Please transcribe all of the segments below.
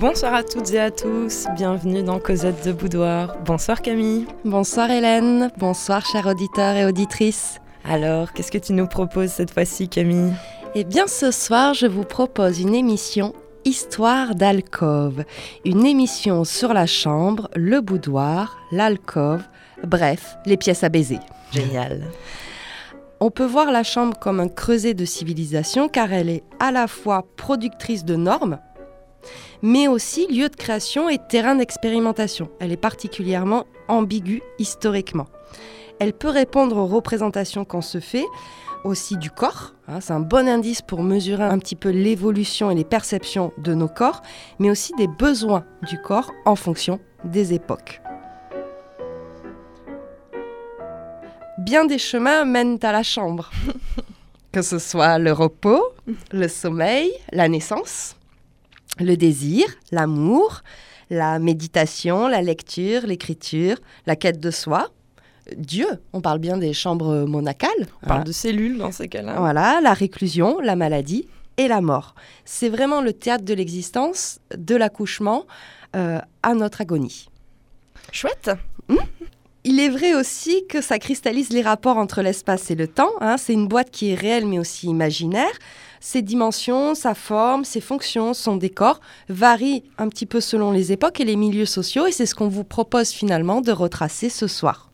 Bonsoir à toutes et à tous, bienvenue dans Cosette de Boudoir. Bonsoir Camille. Bonsoir Hélène, bonsoir chers auditeurs et auditrices. Alors, qu'est-ce que tu nous proposes cette fois-ci Camille? Eh bien ce soir, je vous propose une émission Histoire d'alcôve, une émission sur la chambre, le boudoir, l'alcôve, bref, les pièces à baiser. Génial. On peut voir la chambre comme un creuset de civilisation car elle est à la fois productrice de normes, mais aussi lieu de création et terrain d'expérimentation. Elle est particulièrement ambiguë historiquement. Elle peut répondre aux représentations qu'on se fait, aussi du corps. Hein, c'est un bon indice pour mesurer un petit peu l'évolution et les perceptions de nos corps, mais aussi des besoins du corps en fonction des époques. Bien des chemins mènent à la chambre, que ce soit le repos, le sommeil, la naissance, le désir, l'amour, la méditation, la lecture, l'écriture, la quête de soi, Dieu. On parle bien des chambres monacales. On parle de cellules dans ces cas-là. Voilà, la réclusion, la maladie et la mort. C'est vraiment le théâtre de l'existence, de l'accouchement euh, à notre agonie. Chouette. Hmm il est vrai aussi que ça cristallise les rapports entre l'espace et le temps. Hein. C'est une boîte qui est réelle mais aussi imaginaire. Ses dimensions, sa forme, ses fonctions, son décor varient un petit peu selon les époques et les milieux sociaux et c'est ce qu'on vous propose finalement de retracer ce soir.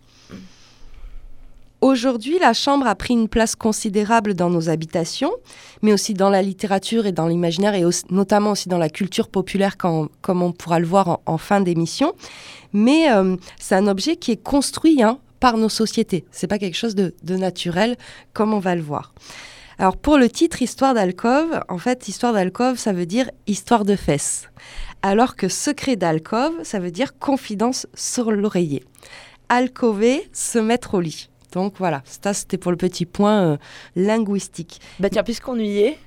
Aujourd'hui, la chambre a pris une place considérable dans nos habitations, mais aussi dans la littérature et dans l'imaginaire, et notamment aussi dans la culture populaire, comme on pourra le voir en, fin d'émission. Mais euh, c'est un objet qui est construit hein, par nos sociétés. C'est pas quelque chose de, naturel, comme on va le voir. Alors pour le titre Histoire d'alcôve, en fait, Histoire d'alcôve, ça veut dire histoire de fesses, alors que Secret d'alcôve, ça veut dire confidence sur l'oreiller. Alcover, se mettre au lit. Donc voilà, ça c'était pour le petit point euh, linguistique. Bah tiens, puisqu'on y est,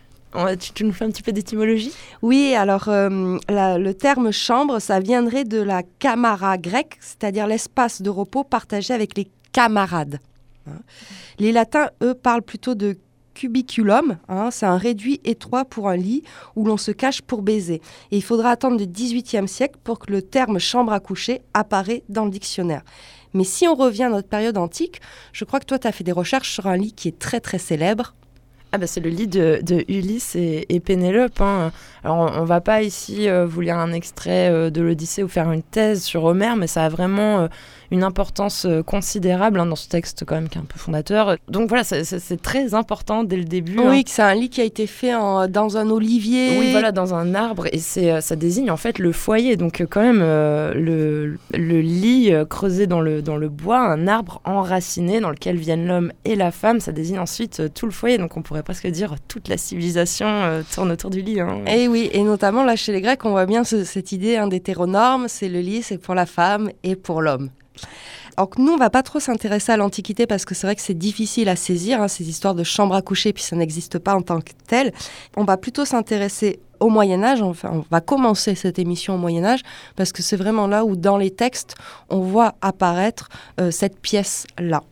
tu, nous fais un petit peu d'étymologie? Oui, alors euh, le terme chambre, ça viendrait de la camara grecque, c'est-à-dire l'espace de repos partagé avec les camarades. Hein. Les latins, eux, parlent plutôt de cubiculum, hein, c'est un réduit étroit pour un lit où l'on se cache pour baiser. Et il faudra attendre le XVIIIe siècle pour que le terme chambre à coucher apparaît dans le dictionnaire. Mais si on revient à notre période antique, je crois que toi, tu as fait des recherches sur un lit qui est très très célèbre. Ah bah c'est le lit de, Ulysse et, Pénélope. Hein. Alors on, ne va pas ici euh, vous lire un extrait euh, de l'Odyssée ou faire une thèse sur Homère, mais ça a vraiment euh, une importance euh, considérable hein, dans ce texte quand même qui est un peu fondateur. Donc voilà, c'est très important dès le début. Oui, hein. que c'est un lit qui a été fait dans un olivier. Oui, voilà, dans un arbre et c'est euh, ça désigne en fait le foyer. Donc euh, quand même le, le, lit creusé dans le dans le bois, un arbre enraciné dans lequel viennent l'homme et la femme, ça désigne ensuite tout le foyer. Donc on pourrait presque dire toute la civilisation tourne autour du lit. Hein. Et eh oui, et notamment là chez les Grecs, on voit bien cette idée hein, d'hétéronorme, c'est le lit, c'est pour la femme et pour l'homme. Alors nous, on va pas trop s'intéresser à l'Antiquité parce que c'est vrai que c'est difficile à saisir, hein, ces histoires de chambre à coucher, puis ça n'existe pas en tant que tel. On va plutôt s'intéresser au Moyen Âge, enfin on va commencer cette émission au Moyen Âge, parce que c'est vraiment là où dans les textes, on voit apparaître euh, cette pièce-là.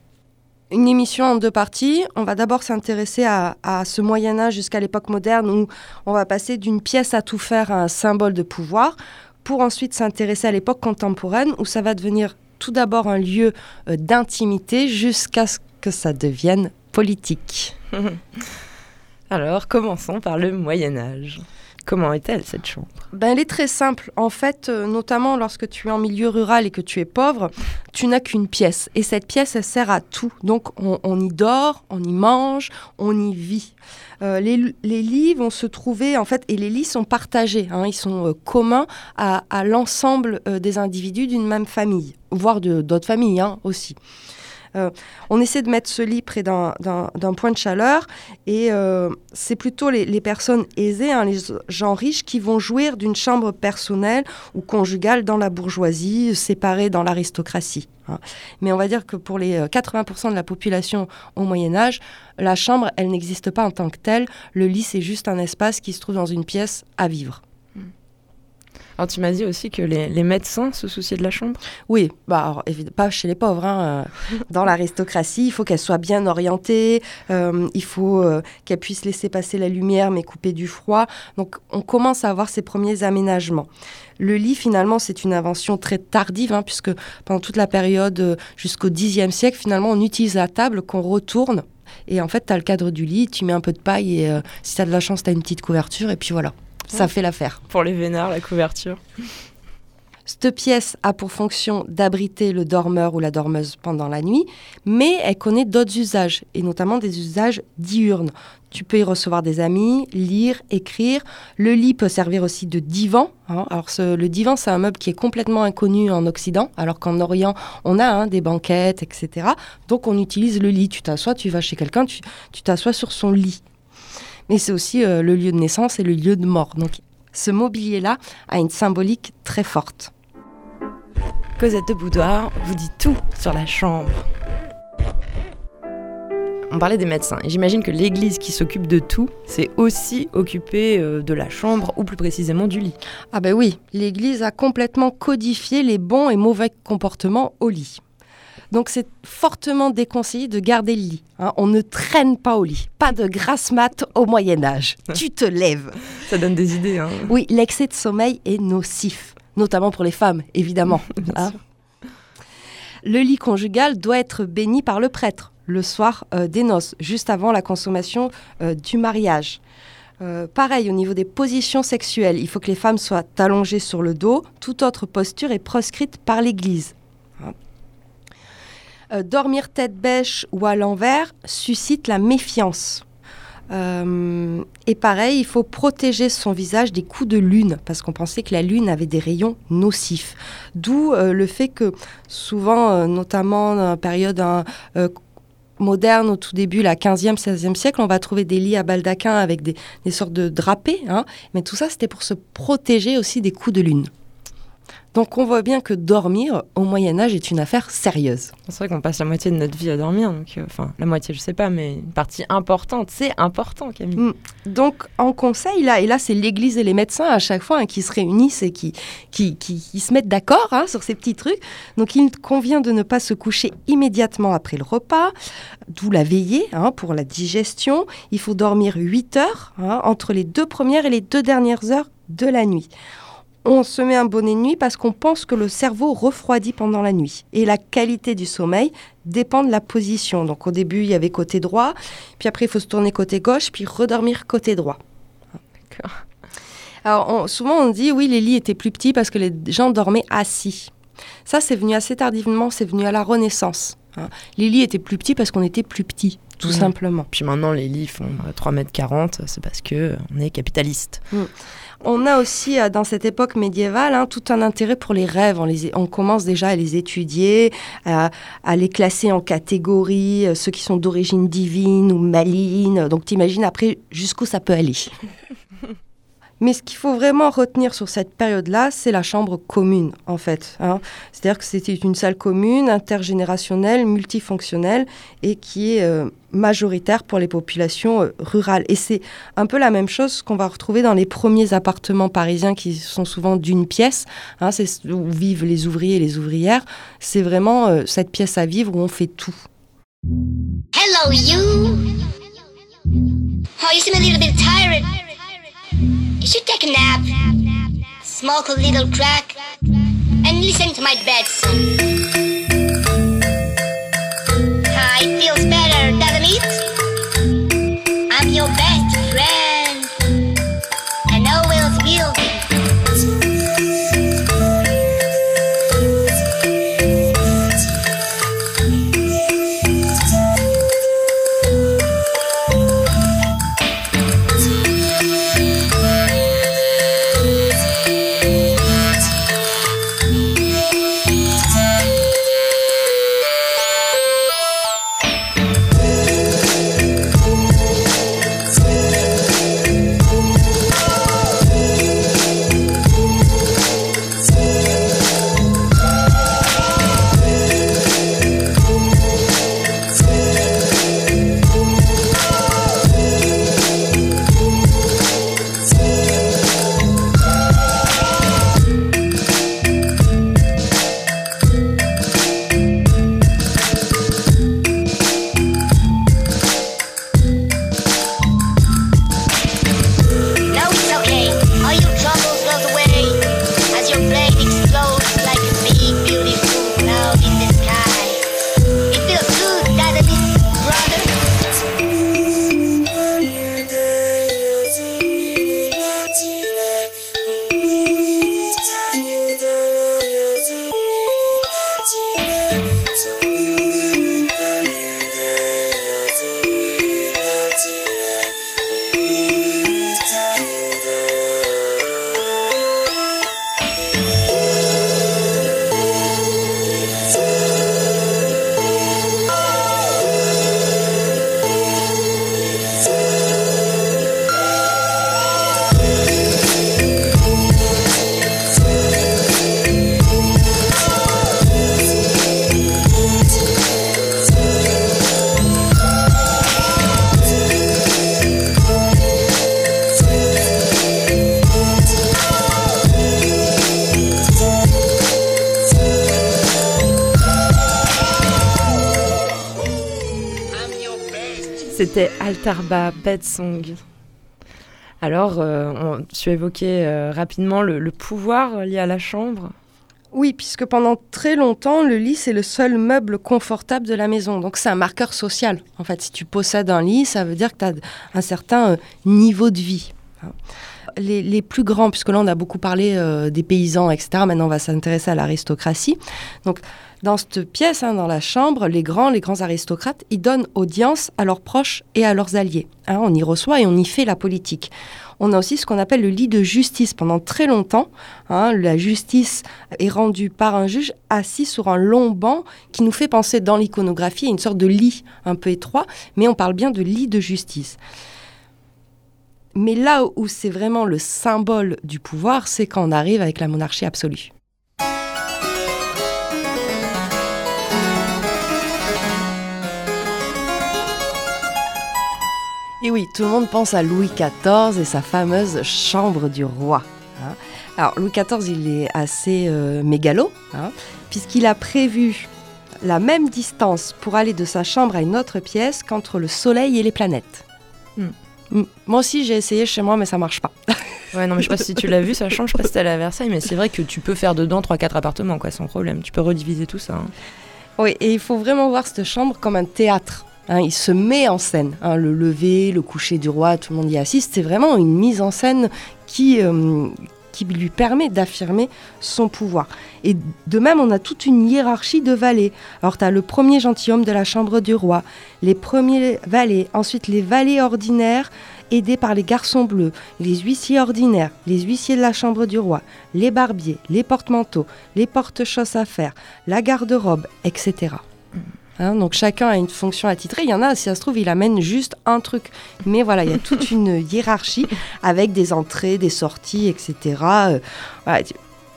Une émission en deux parties. On va d'abord s'intéresser à, à, ce Moyen Âge jusqu'à l'époque moderne où on va passer d'une pièce à tout faire à un symbole de pouvoir, pour ensuite s'intéresser à l'époque contemporaine où ça va devenir tout d'abord un lieu euh, d'intimité jusqu'à ce que ça devienne politique. Alors, commençons par le Moyen Âge. Comment est-elle cette chambre ben, Elle est très simple. En fait, euh, notamment lorsque tu es en milieu rural et que tu es pauvre, tu n'as qu'une pièce. Et cette pièce, elle sert à tout. Donc on, y dort, on y mange, on y vit. Euh, les, lits vont se trouver, en fait, et les lits sont partagés. Hein. ils sont euh, communs à, l'ensemble des individus d'une même famille, voire d'autres familles hein, aussi. Euh, on essaie de mettre ce lit près d'un point de chaleur et euh, c'est plutôt les, personnes aisées, hein, les gens riches, qui vont jouir d'une chambre personnelle ou conjugale dans la bourgeoisie, séparée dans l'aristocratie. Hein. Mais on va dire que pour les 80% euh, de la population au Moyen Âge, la chambre, elle n'existe pas en tant que telle. Le lit, c'est juste un espace qui se trouve dans une pièce à vivre. Alors tu m'as dit aussi que les, médecins se souciaient de la chambre Oui, bah, évidemment, pas chez les pauvres. Hein, euh, dans l'aristocratie, il faut qu'elle soit bien orientée, euh, il faut euh, qu'elle puisse laisser passer la lumière mais couper du froid. Donc on commence à avoir ces premiers aménagements. Le lit, finalement, c'est une invention très tardive, hein, puisque pendant toute la période jusqu'au Xe siècle, finalement, on utilise la table qu'on retourne. Et en fait, tu as le cadre du lit, tu mets un peu de paille et si tu as de la chance, tu as une petite couverture et puis voilà ça fait l'affaire. Pour les vénards, la couverture. Cette pièce a pour fonction d'abriter le dormeur ou la dormeuse pendant la nuit, mais elle connaît d'autres usages, et notamment des usages diurnes. Tu peux y recevoir des amis, lire, écrire. Le lit peut servir aussi de divan. Hein. Alors le divan, c'est un meuble qui est complètement inconnu en Occident, alors qu'en Orient, on a hein, des banquettes, etc. Donc on utilise le lit. Tu t'assois, tu vas chez quelqu'un, tu t'assois sur son lit mais c'est aussi euh, le lieu de naissance et le lieu de mort. Donc ce mobilier-là a une symbolique très forte. Cosette de Boudoir vous dit tout sur la chambre. On parlait des médecins. Et j'imagine que l'église qui s'occupe de tout, c'est aussi occupée euh, de la chambre ou plus précisément du lit. Ah ben oui, l'église a complètement codifié les bons et mauvais comportements au lit. Donc c'est fortement déconseillé de garder le lit. Hein. On ne traîne pas au lit. Pas de grasse mat au Moyen Âge. tu te lèves. Ça donne des idées. Hein. Oui, l'excès de sommeil est nocif, notamment pour les femmes, évidemment. Hein. Le lit conjugal doit être béni par le prêtre le soir euh, des noces, juste avant la consommation euh, du mariage. Euh, pareil, au niveau des positions sexuelles, il faut que les femmes soient allongées sur le dos. Toute autre posture est proscrite par l'Église. Euh, dormir tête bêche ou à l'envers suscite la méfiance. Euh, et pareil, il faut protéger son visage des coups de lune, parce qu'on pensait que la lune avait des rayons nocifs. D'où euh, le fait que souvent, notamment dans la période hein, moderne, au tout début, la 15e, 16e siècle, on va trouver des lits à baldaquin avec des, sortes de drapés. Hein. mais tout ça, c'était pour se protéger aussi des coups de lune. Donc on voit bien que dormir au Moyen Âge est une affaire sérieuse. C'est vrai qu'on passe la moitié de notre vie à dormir, donc euh, enfin la moitié je sais pas, mais une partie importante, c'est important Camille. Mm. Donc en conseil là, et là c'est l'Église et les médecins à chaque fois hein, qui se réunissent et qui, qui, qui, se mettent d'accord hein, sur ces petits trucs. Donc il convient de ne pas se coucher immédiatement après le repas, d'où la veillée hein, pour la digestion. Il faut dormir 8 heures entre les deux premières et les deux dernières heures de la nuit on se met un bonnet de nuit parce qu'on pense que le cerveau refroidit pendant la nuit. Et la qualité du sommeil dépend de la position. Donc au début, il y avait côté droit, puis après, il faut se tourner côté gauche, puis redormir côté droit. Alors souvent, on dit, oui, les lits étaient plus petits parce que les gens dormaient assis. Ça, c'est venu assez tardivement, c'est venu à la Renaissance. Hein. Les lits étaient plus petits parce qu'on était plus petits, tout simplement. Puis maintenant, les lits font 3 mètres 40, c'est parce qu'on est capitaliste. Mm. On a aussi, euh, dans cette époque médiévale, hein, tout un intérêt pour les rêves. On, commence déjà à les étudier, à, les classer en catégories, euh, ceux qui sont d'origine divine ou maligne. Donc, t'imagines après jusqu'où ça peut aller. Mais ce qu'il faut vraiment retenir sur cette période-là, c'est la chambre commune, en fait. Hein. C'est-à-dire que c'était une salle commune, intergénérationnelle, multifonctionnelle, et qui est euh, majoritaire pour les populations euh, rurales. Et c'est un peu la même chose qu'on va retrouver dans les premiers appartements parisiens qui sont souvent d'une pièce. Hein, c'est où vivent les ouvriers et les ouvrières. C'est vraiment euh, cette pièce à vivre où on fait tout. Hello you. Oh, you seem a little bit tired. You should take a nap, smoke a little crack, and listen to my bed song. It feels better, doesn't it? C'était Altarba Song. Alors, euh, tu évoquais euh, rapidement le, pouvoir lié à la chambre. Oui, puisque pendant très longtemps, le lit, c'est le seul meuble confortable de la maison. Donc, c'est un marqueur social. En fait, si tu possèdes un lit, ça veut dire que tu as un certain euh, niveau de vie. Les, les, plus grands, puisque là, on a beaucoup parlé des paysans, etc. Maintenant, on va s'intéresser à l'aristocratie. Donc, dans cette pièce, hein, dans la chambre, les grands, les grands aristocrates, ils donnent audience à leurs proches et à leurs alliés. Hein. on y reçoit et on y fait la politique. On a aussi ce qu'on appelle le lit de justice. Pendant très longtemps, hein, la justice est rendue par un juge assis sur un long banc qui nous fait penser dans l'iconographie à une sorte de lit un peu étroit, mais on parle bien de lit de justice. Mais là où c'est vraiment le symbole du pouvoir, c'est quand on arrive avec la monarchie absolue. Et oui, tout le monde pense à Louis XIV et sa fameuse chambre du roi. Hein. Alors Louis XIV, il est assez euh, mégalo, hein, puisqu'il a prévu la même distance pour aller de sa chambre à une autre pièce qu'entre le Soleil et les planètes. Hmm. Moi aussi, j'ai essayé chez moi, mais ça marche pas. ouais, non, mais je sais pas si tu l'as vu, ça change. Je sais pas si à la Versailles, mais c'est vrai que tu peux faire dedans 3-4 appartements, quoi, sans problème. Tu peux rediviser tout ça. Hein. Oui, et il faut vraiment voir cette chambre comme un théâtre. Hein, il se met en scène. Hein, le lever, le coucher du roi, tout le monde y assiste. C'est vraiment une mise en scène qui, euh, qui lui permet d'affirmer son pouvoir. Et de même, on a toute une hiérarchie de valets. Alors, tu as le premier gentilhomme de la chambre du roi, les premiers valets, ensuite les valets ordinaires aidés par les garçons bleus, les huissiers ordinaires, les huissiers de la chambre du roi, les barbiers, les porte-manteaux, les porte-chosses à faire, la garde-robe, etc. Hein, donc chacun a une fonction attitrée. Il y en a, si ça se trouve, il amène juste un truc. Mais voilà, il y a toute une hiérarchie avec des entrées, des sorties, etc. Euh,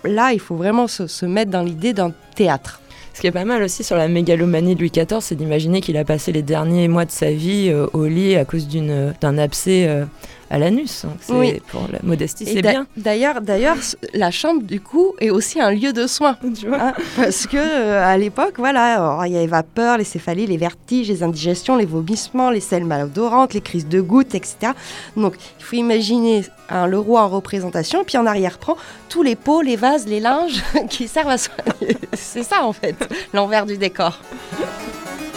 Là, il faut vraiment se, mettre dans l'idée d'un théâtre. Ce qui est pas mal aussi sur la mégalomanie de Louis XIV, c'est d'imaginer qu'il a passé les derniers mois de sa vie euh, au lit à cause d'un abcès euh, à l'anus. Oui. Pour la modestie, c'est bien. D'ailleurs, d'ailleurs, la chambre, du coup, est aussi un lieu de soins. Tu vois hein, parce que euh, à l'époque, voilà, il y a les vapeurs, les céphalies, les vertiges, les indigestions, les vomissements, les selles malodorantes, les crises de gouttes, etc. Donc, il faut imaginer un le roi en représentation, puis en arrière-plan, tous les pots, les vases, les linges qui servent à soigner. c'est ça, en fait, l'envers du décor.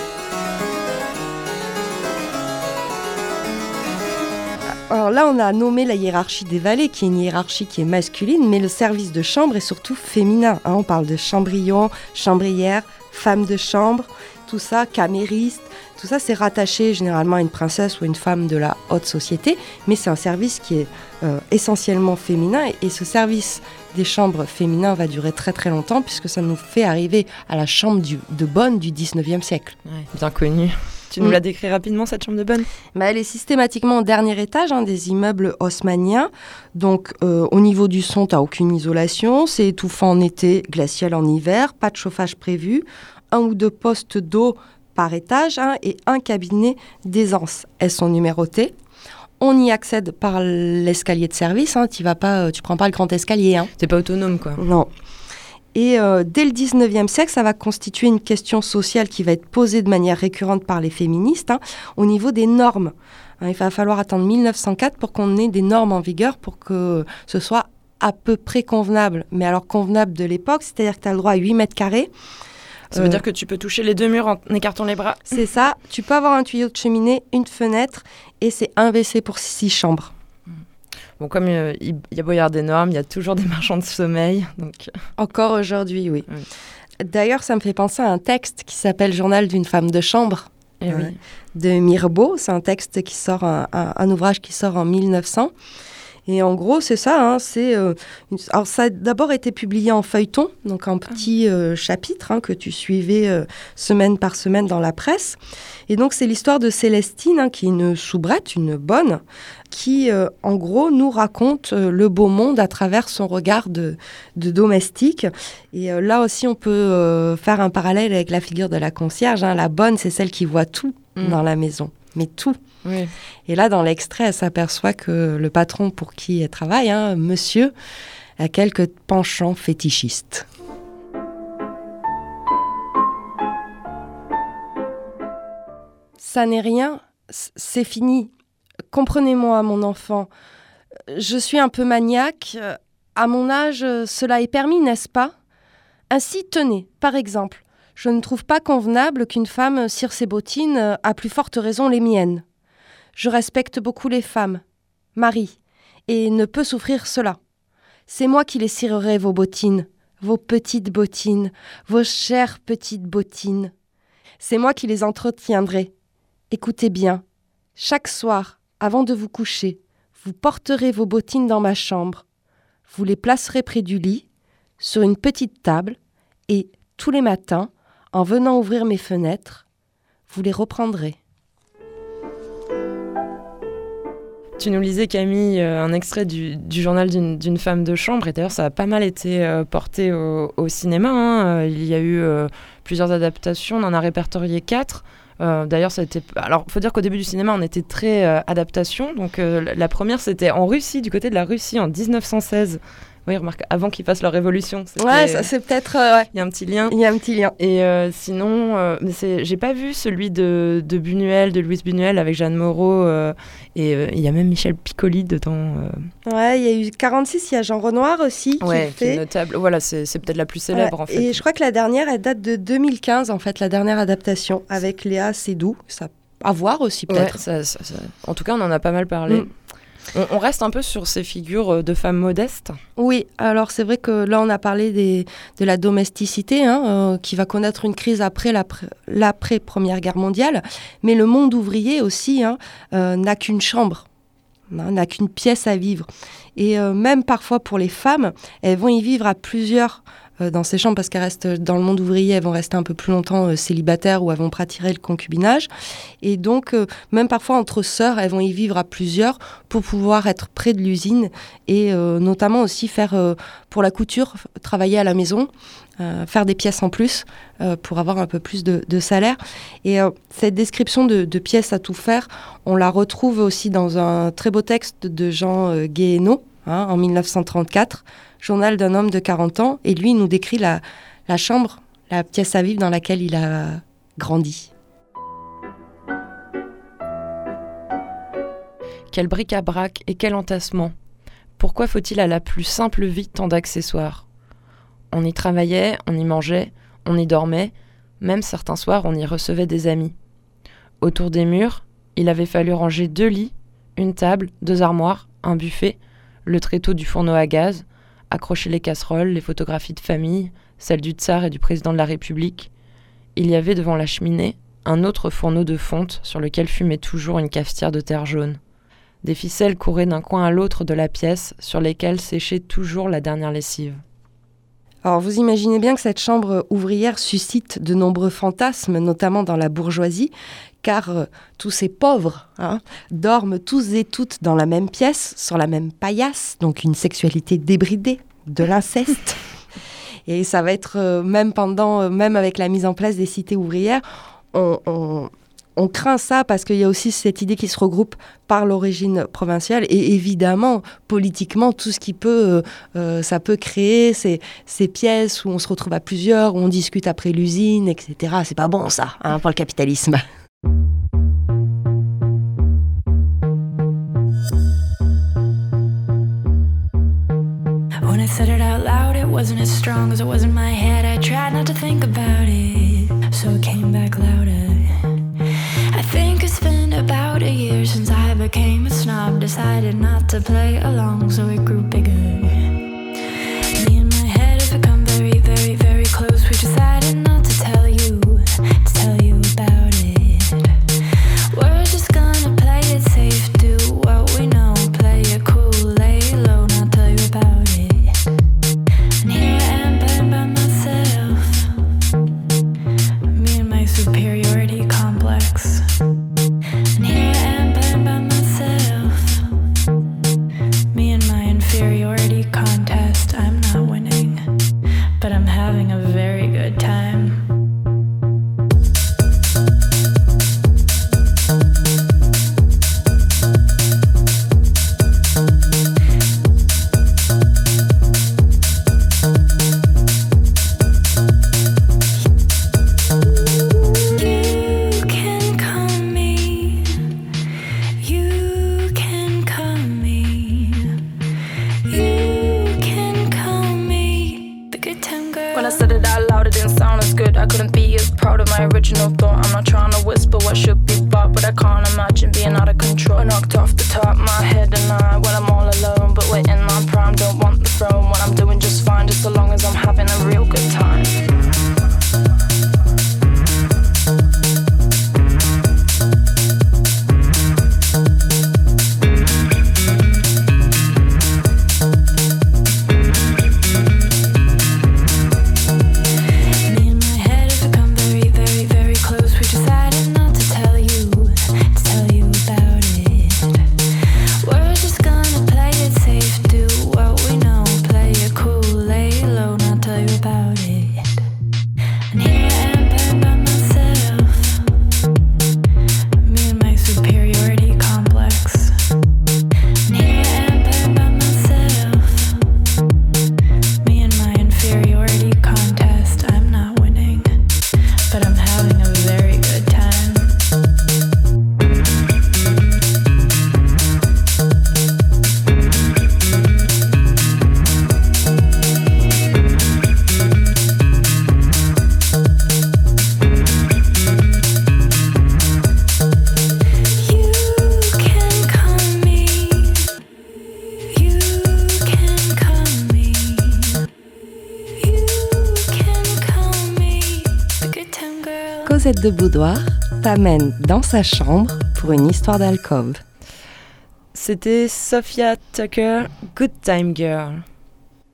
Alors là, on a nommé la hiérarchie des valets, qui est une hiérarchie qui est masculine, mais le service de chambre est surtout féminin. Hein. on parle de chambrion, chambrière, femme de chambre, tout ça, camériste, tout ça, c'est rattaché généralement à une princesse ou une femme de la haute société, mais c'est un service qui est euh, essentiellement féminin, et, ce service des chambres féminins va durer très très longtemps, puisque ça nous fait arriver à la chambre de bonne du 19e siècle. bien connu. Tu nous mm. la décris rapidement, cette chambre de bonne bah, Elle est systématiquement au dernier étage hein, des immeubles haussmanniens. Donc, euh, au niveau du son, tu n'as aucune isolation. C'est étouffant en été, glacial en hiver. Pas de chauffage prévu. Un ou deux postes d'eau par étage hein, et un cabinet d'aisance. Elles sont numérotées. On y accède par l'escalier de service. Hein. Tu vas pas, euh, tu prends pas le grand escalier. Hein. C'est pas autonome, quoi. Non. Et euh, dès le 19e siècle, ça va constituer une question sociale qui va être posée de manière récurrente par les féministes hein, au niveau des normes. Hein, il va falloir attendre 1904 pour qu'on ait des normes en vigueur pour que ce soit à peu près convenable. Mais alors convenable de l'époque, c'est-à-dire que tu as le droit à 8 mètres carrés. Ça veut euh, dire que tu peux toucher les deux murs en écartant les bras C'est ça. Tu peux avoir un tuyau de cheminée, une fenêtre et c'est un WC pour six chambres. Bon, comme euh, il y a des normes, il y a toujours des marchands de sommeil. Donc... Encore aujourd'hui, oui. D'ailleurs, ça me fait penser à un texte qui s'appelle Journal d'une femme de chambre eh de Mirbeau. C'est un texte qui sort, un, ouvrage qui sort en 1900. Et en gros, c'est ça. Hein, c'est euh, alors ça a d'abord été publié en feuilleton, donc en petits euh, chapitres hein, que tu suivais semaine par semaine dans la presse. Et donc c'est l'histoire de Célestine, hein, qui est une soubrette, une bonne, qui, euh, en gros, nous raconte euh, le beau monde à travers son regard de, domestique. Et euh, là aussi, on peut faire un parallèle avec la figure de la concierge. La bonne, c'est celle qui voit tout mm. dans la maison, mais tout. Et là, dans l'extrait, elle s'aperçoit que le patron pour qui elle travaille, hein, monsieur, a quelques penchants fétichistes. Ça n'est rien c'est fini. Comprenez-moi, mon enfant. Je suis un peu maniaque. À mon âge, cela est permis, n'est-ce pas? Ainsi, tenez, par exemple, je ne trouve pas convenable qu'une femme cire ses bottines, à plus forte raison les miennes. Je respecte beaucoup les femmes, Marie, et ne peux souffrir cela. C'est moi qui les cirerai vos bottines, vos petites bottines, vos chères petites bottines. C'est moi qui les entretiendrai. Écoutez bien, chaque soir, avant de vous coucher, vous porterez vos bottines dans ma chambre. Vous les placerez près du lit, sur une petite table, et tous les matins, en venant ouvrir mes fenêtres, vous les reprendrez. Tu nous lisais, Camille, euh, un extrait du, journal d'une femme de chambre, et d'ailleurs, ça a pas mal été euh, porté au, cinéma. Hein. Euh, il y a eu plusieurs adaptations, on en a répertorié quatre. D'ailleurs, ça. Alors, faut dire qu'au début du cinéma, on était très adaptation. Donc, la première, c'était en Russie, du côté de la Russie, en 1916. Oui, remarque, avant qu'ils fassent leur révolution. Ouais, ça c'est peut-être. Euh, il y a un petit lien. Il y a un petit lien. Et euh, sinon, euh, j'ai pas vu celui de, de Buñuel, de Louise Buñuel avec Jeanne Moreau. et il y a même Michel Piccoli dedans. Ouais, il y a eu 46, il y a Jean Renoir aussi. Qui ouais, fait... qui est notable. Voilà, c'est peut-être la plus célèbre en fait. Et je crois que la dernière, elle date de 2015 en fait, la dernière adaptation avec Léa Seydoux. Ça à voir aussi peut-être. en tout cas, on en a pas mal parlé. Mm. On, reste un peu sur ces figures euh, de femmes modestes. Oui, alors c'est vrai que là on a parlé de la domesticité hein, euh, qui va connaître une crise après l'après Première Guerre mondiale, mais le monde ouvrier aussi hein, euh, n'a qu'une chambre, hein, n'a qu'une pièce à vivre. Et même parfois pour les femmes, elles vont y vivre à plusieurs dans ces chambres parce qu'elles restent dans le monde ouvrier, elles vont rester un peu plus longtemps euh, célibataires ou elles vont pratiquer le concubinage. Et donc, euh, même parfois entre sœurs, elles vont y vivre à plusieurs pour pouvoir être près de l'usine et notamment aussi faire pour la couture, travailler à la maison. faire des pièces en plus pour avoir un peu plus de, salaire. Et cette description de, pièces à tout faire, on la retrouve aussi dans un très beau texte de Jean Guéhenno hein, en 1934 journal d'un homme de 40 ans, et lui nous décrit la, la chambre, la pièce à vivre dans laquelle il a grandi. Quel bric-à-brac et quel entassement Pourquoi faut-il à la plus simple vie tant d'accessoires? On y travaillait, on y mangeait, on y dormait, même certains soirs on y recevait des amis. Autour des murs, il avait fallu ranger deux lits, une table, deux armoires, un buffet, le tréteau du fourneau à gaz, accrocher les casseroles, les photographies de famille, celles du tsar et du président de la République. Il y avait devant la cheminée un autre fourneau de fonte sur lequel fumait toujours une cafetière de terre jaune. Des ficelles couraient d'un coin à l'autre de la pièce sur lesquelles séchait toujours la dernière lessive. Alors vous imaginez bien que cette chambre ouvrière suscite de nombreux fantasmes, notamment dans la bourgeoisie, car euh, tous ces pauvres hein, dorment tous et toutes dans la même pièce, sur la même paillasse, donc une sexualité débridée, de l'inceste. et ça va être euh, même pendant, euh, même avec la mise en place des cités ouvrières, on, on craint ça parce qu'il y a aussi cette idée qui se regroupe par l'origine provinciale. Et évidemment politiquement tout ce qui peut euh, ça peut créer ces, ces, pièces où on se retrouve à plusieurs où on discute après l'usine etc c'est pas bon ça hein, pour le capitalisme said it out loud, it wasn't as strong as it was in my head. I tried not to think about it, so it came back louder. I think it's been about a year since I became a snob. Decided not to play along, so it grew bigger. De Boudoir t'amène dans sa chambre pour une histoire d'alcôve. C'était Sophia Tucker, Good Time Girl.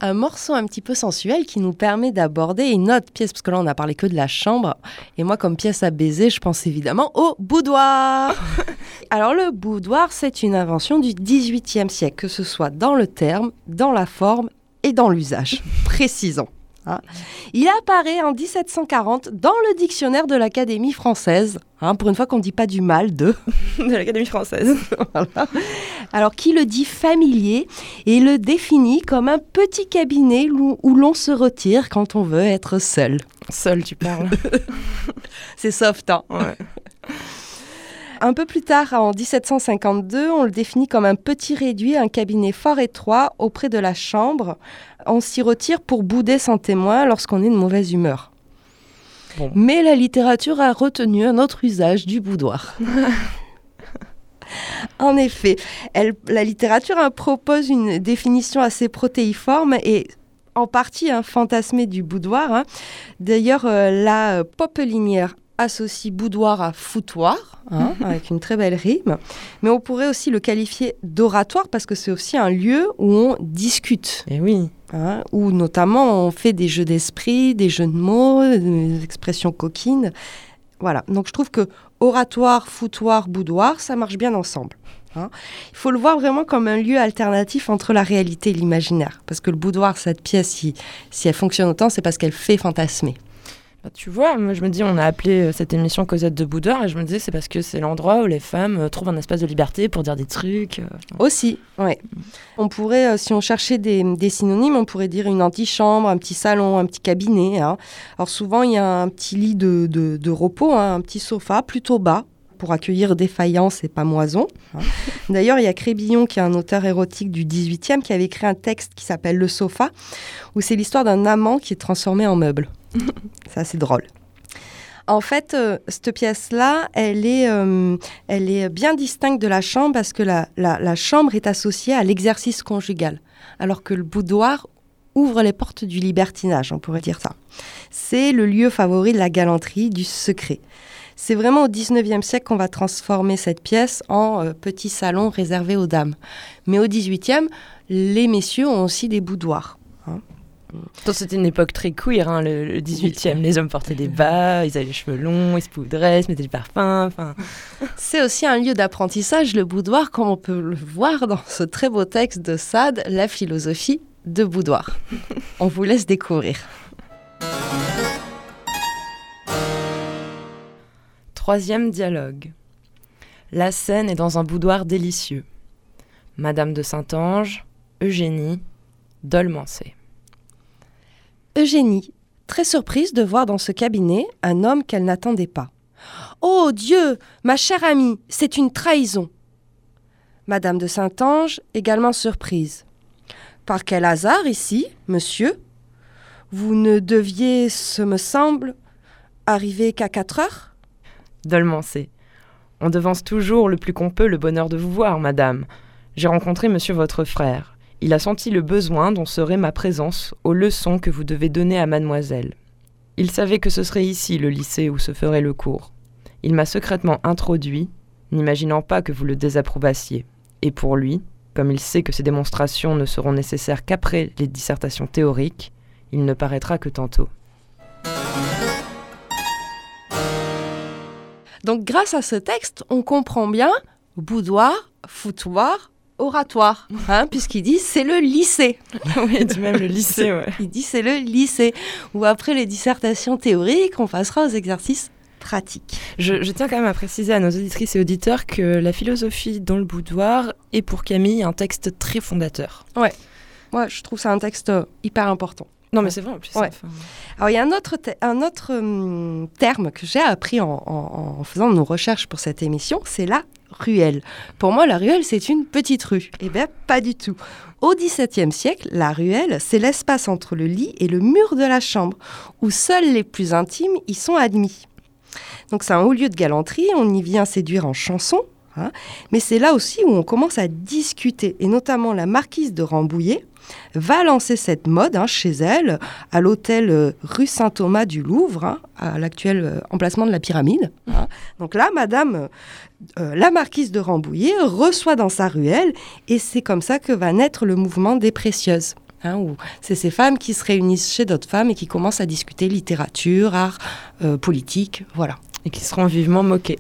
Un morceau un petit peu sensuel qui nous permet d'aborder une autre pièce, parce que là on a parlé que de la chambre, et moi comme pièce à baiser, je pense évidemment au boudoir. Alors le boudoir, c'est une invention du XVIIIe siècle, que ce soit dans le terme, dans la forme et dans l'usage. Précisons. Hein. Il apparaît en 1740 dans le dictionnaire de l'Académie française, hein, pour une fois qu'on ne dit pas du mal de. de l'Académie française. Voilà. Alors, qui le dit familier et le définit comme un petit cabinet où, où l'on se retire quand on veut être seul. Seul, tu parles. C'est soft, hein Ouais. Un peu plus tard, en 1752, on le définit comme un petit réduit, un cabinet fort étroit auprès de la chambre. On s'y retire pour bouder sans témoin lorsqu'on est de mauvaise humeur. Bon. Mais la littérature a retenu un autre usage du boudoir. en effet, elle- la littérature hein, propose une définition assez protéiforme et en partie un fantasmé du boudoir. hein. D'ailleurs, euh, la euh, popelinière associe boudoir à foutoir, hein, avec une très belle rime. Mais on pourrait aussi le qualifier d'oratoire parce que c'est aussi un lieu où on discute, Et oui. hein, où notamment on fait des jeux d'esprit, des jeux de mots, des expressions coquines. Voilà, donc je trouve que oratoire, foutoir, boudoir, ça marche bien ensemble. hein. Il faut le voir vraiment comme un lieu alternatif entre la réalité et l'imaginaire. Parce que le boudoir, cette pièce, si, si elle fonctionne autant, c'est parce qu'elle fait fantasmer. Bah, tu vois, moi je me dis, on a appelé euh, cette émission Cosette de Boudoir et je me disais, c'est parce que c'est l'endroit où les femmes euh, trouvent un espace de liberté pour dire des trucs. euh, Aussi, oui. On pourrait, si on cherchait des, des synonymes, on pourrait dire une antichambre, un petit salon, un petit cabinet. hein. Alors souvent, il y a un petit lit de, de- de repos, hein, un petit sofa plutôt bas pour accueillir des faïences et pas moison. hein. D'ailleurs, il y a Crébillon, qui est un auteur érotique du 18e, qui avait écrit un texte qui s'appelle Le sofa, où c'est l'histoire d'un amant qui est transformé en meuble. c'est assez drôle. En fait, euh, cette pièce-là, elle, est, euh, elle est bien distincte de la chambre parce que la, chambre est associée à l'exercice conjugal, alors que le boudoir ouvre les portes du libertinage, on pourrait dire ça. C'est le lieu favori de la galanterie, du secret. C'est vraiment au 19e siècle qu'on va transformer cette pièce en euh, petit salon réservé aux dames. Mais au 18e, les messieurs ont aussi des boudoirs. Pourtant, c'était une époque très queer, hein, le, le 18e. Les hommes portaient des bas, ils avaient les cheveux longs, ils se poudraient, ils se mettaient du parfum. C'est aussi un lieu d'apprentissage, le boudoir, comme on peut le voir dans ce très beau texte de Sade, La philosophie de boudoir. on vous laisse découvrir. Troisième dialogue. La scène est dans un boudoir délicieux. Madame de Saint-Ange, Eugénie, Dolmancé. Eugénie, très surprise de voir dans ce cabinet un homme qu'elle n'attendait pas. Oh Dieu, ma chère amie, c'est une trahison. Madame de Saint-Ange, également surprise. Par quel hasard ici, monsieur? Vous ne deviez, ce me semble. arrivez qu'à 4 heures? Dolmancé. On devance toujours le plus qu'on peut le bonheur de vous voir, madame. J'ai rencontré monsieur votre frère. Il a senti le besoin dont serait ma présence aux leçons que vous devez donner à mademoiselle. Il savait que ce serait ici le lycée où se ferait le cours. Il m'a secrètement introduit, n'imaginant pas que vous le désapprouvassiez. Et pour lui, comme il sait que ces démonstrations ne seront nécessaires qu'après les dissertations théoriques, il ne paraîtra que tantôt. Donc grâce à ce texte, on comprend bien boudoir, foutoir, oratoire, hein, puisqu'il dit c'est le lycée. oui, il dit même le lycée, ouais. Il dit c'est le lycée, où après les dissertations théoriques, on passera aux exercices pratiques. Je, je tiens quand même à préciser à nos auditrices et auditeurs que la philosophie dans le boudoir est pour Camille un texte très fondateur. Moi, je trouve ça un texte hyper important. Non, mais c'est vrai en plus. Ouais. enfin, Alors, il y a un autre, un autre hum, terme que j'ai appris en, en- en faisant nos recherches pour cette émission, c'est la ruelle. Pour moi, la ruelle, c'est une petite rue. Eh bien, pas du tout. Au XVIIe siècle, la ruelle, c'est l'espace entre le lit et le mur de la chambre, où seuls les plus intimes y sont admis. Donc, c'est un haut lieu de galanterie, on y vient séduire en chanson, hein, mais c'est là aussi où on commence à discuter, et notamment la marquise de Rambouillet va lancer cette mode hein, chez elle, à l'hôtel euh, rue Saint-Thomas du Louvre, hein, à l'actuel euh, emplacement de la pyramide. hein. Donc là, Madame euh, la marquise de Rambouillet reçoit dans sa ruelle, et c'est comme ça que va naître le mouvement des précieuses. hein, où c'est ces femmes qui se réunissent chez d'autres femmes et qui commencent à discuter littérature, art, euh, politique, voilà. Et qui seront vivement moqués.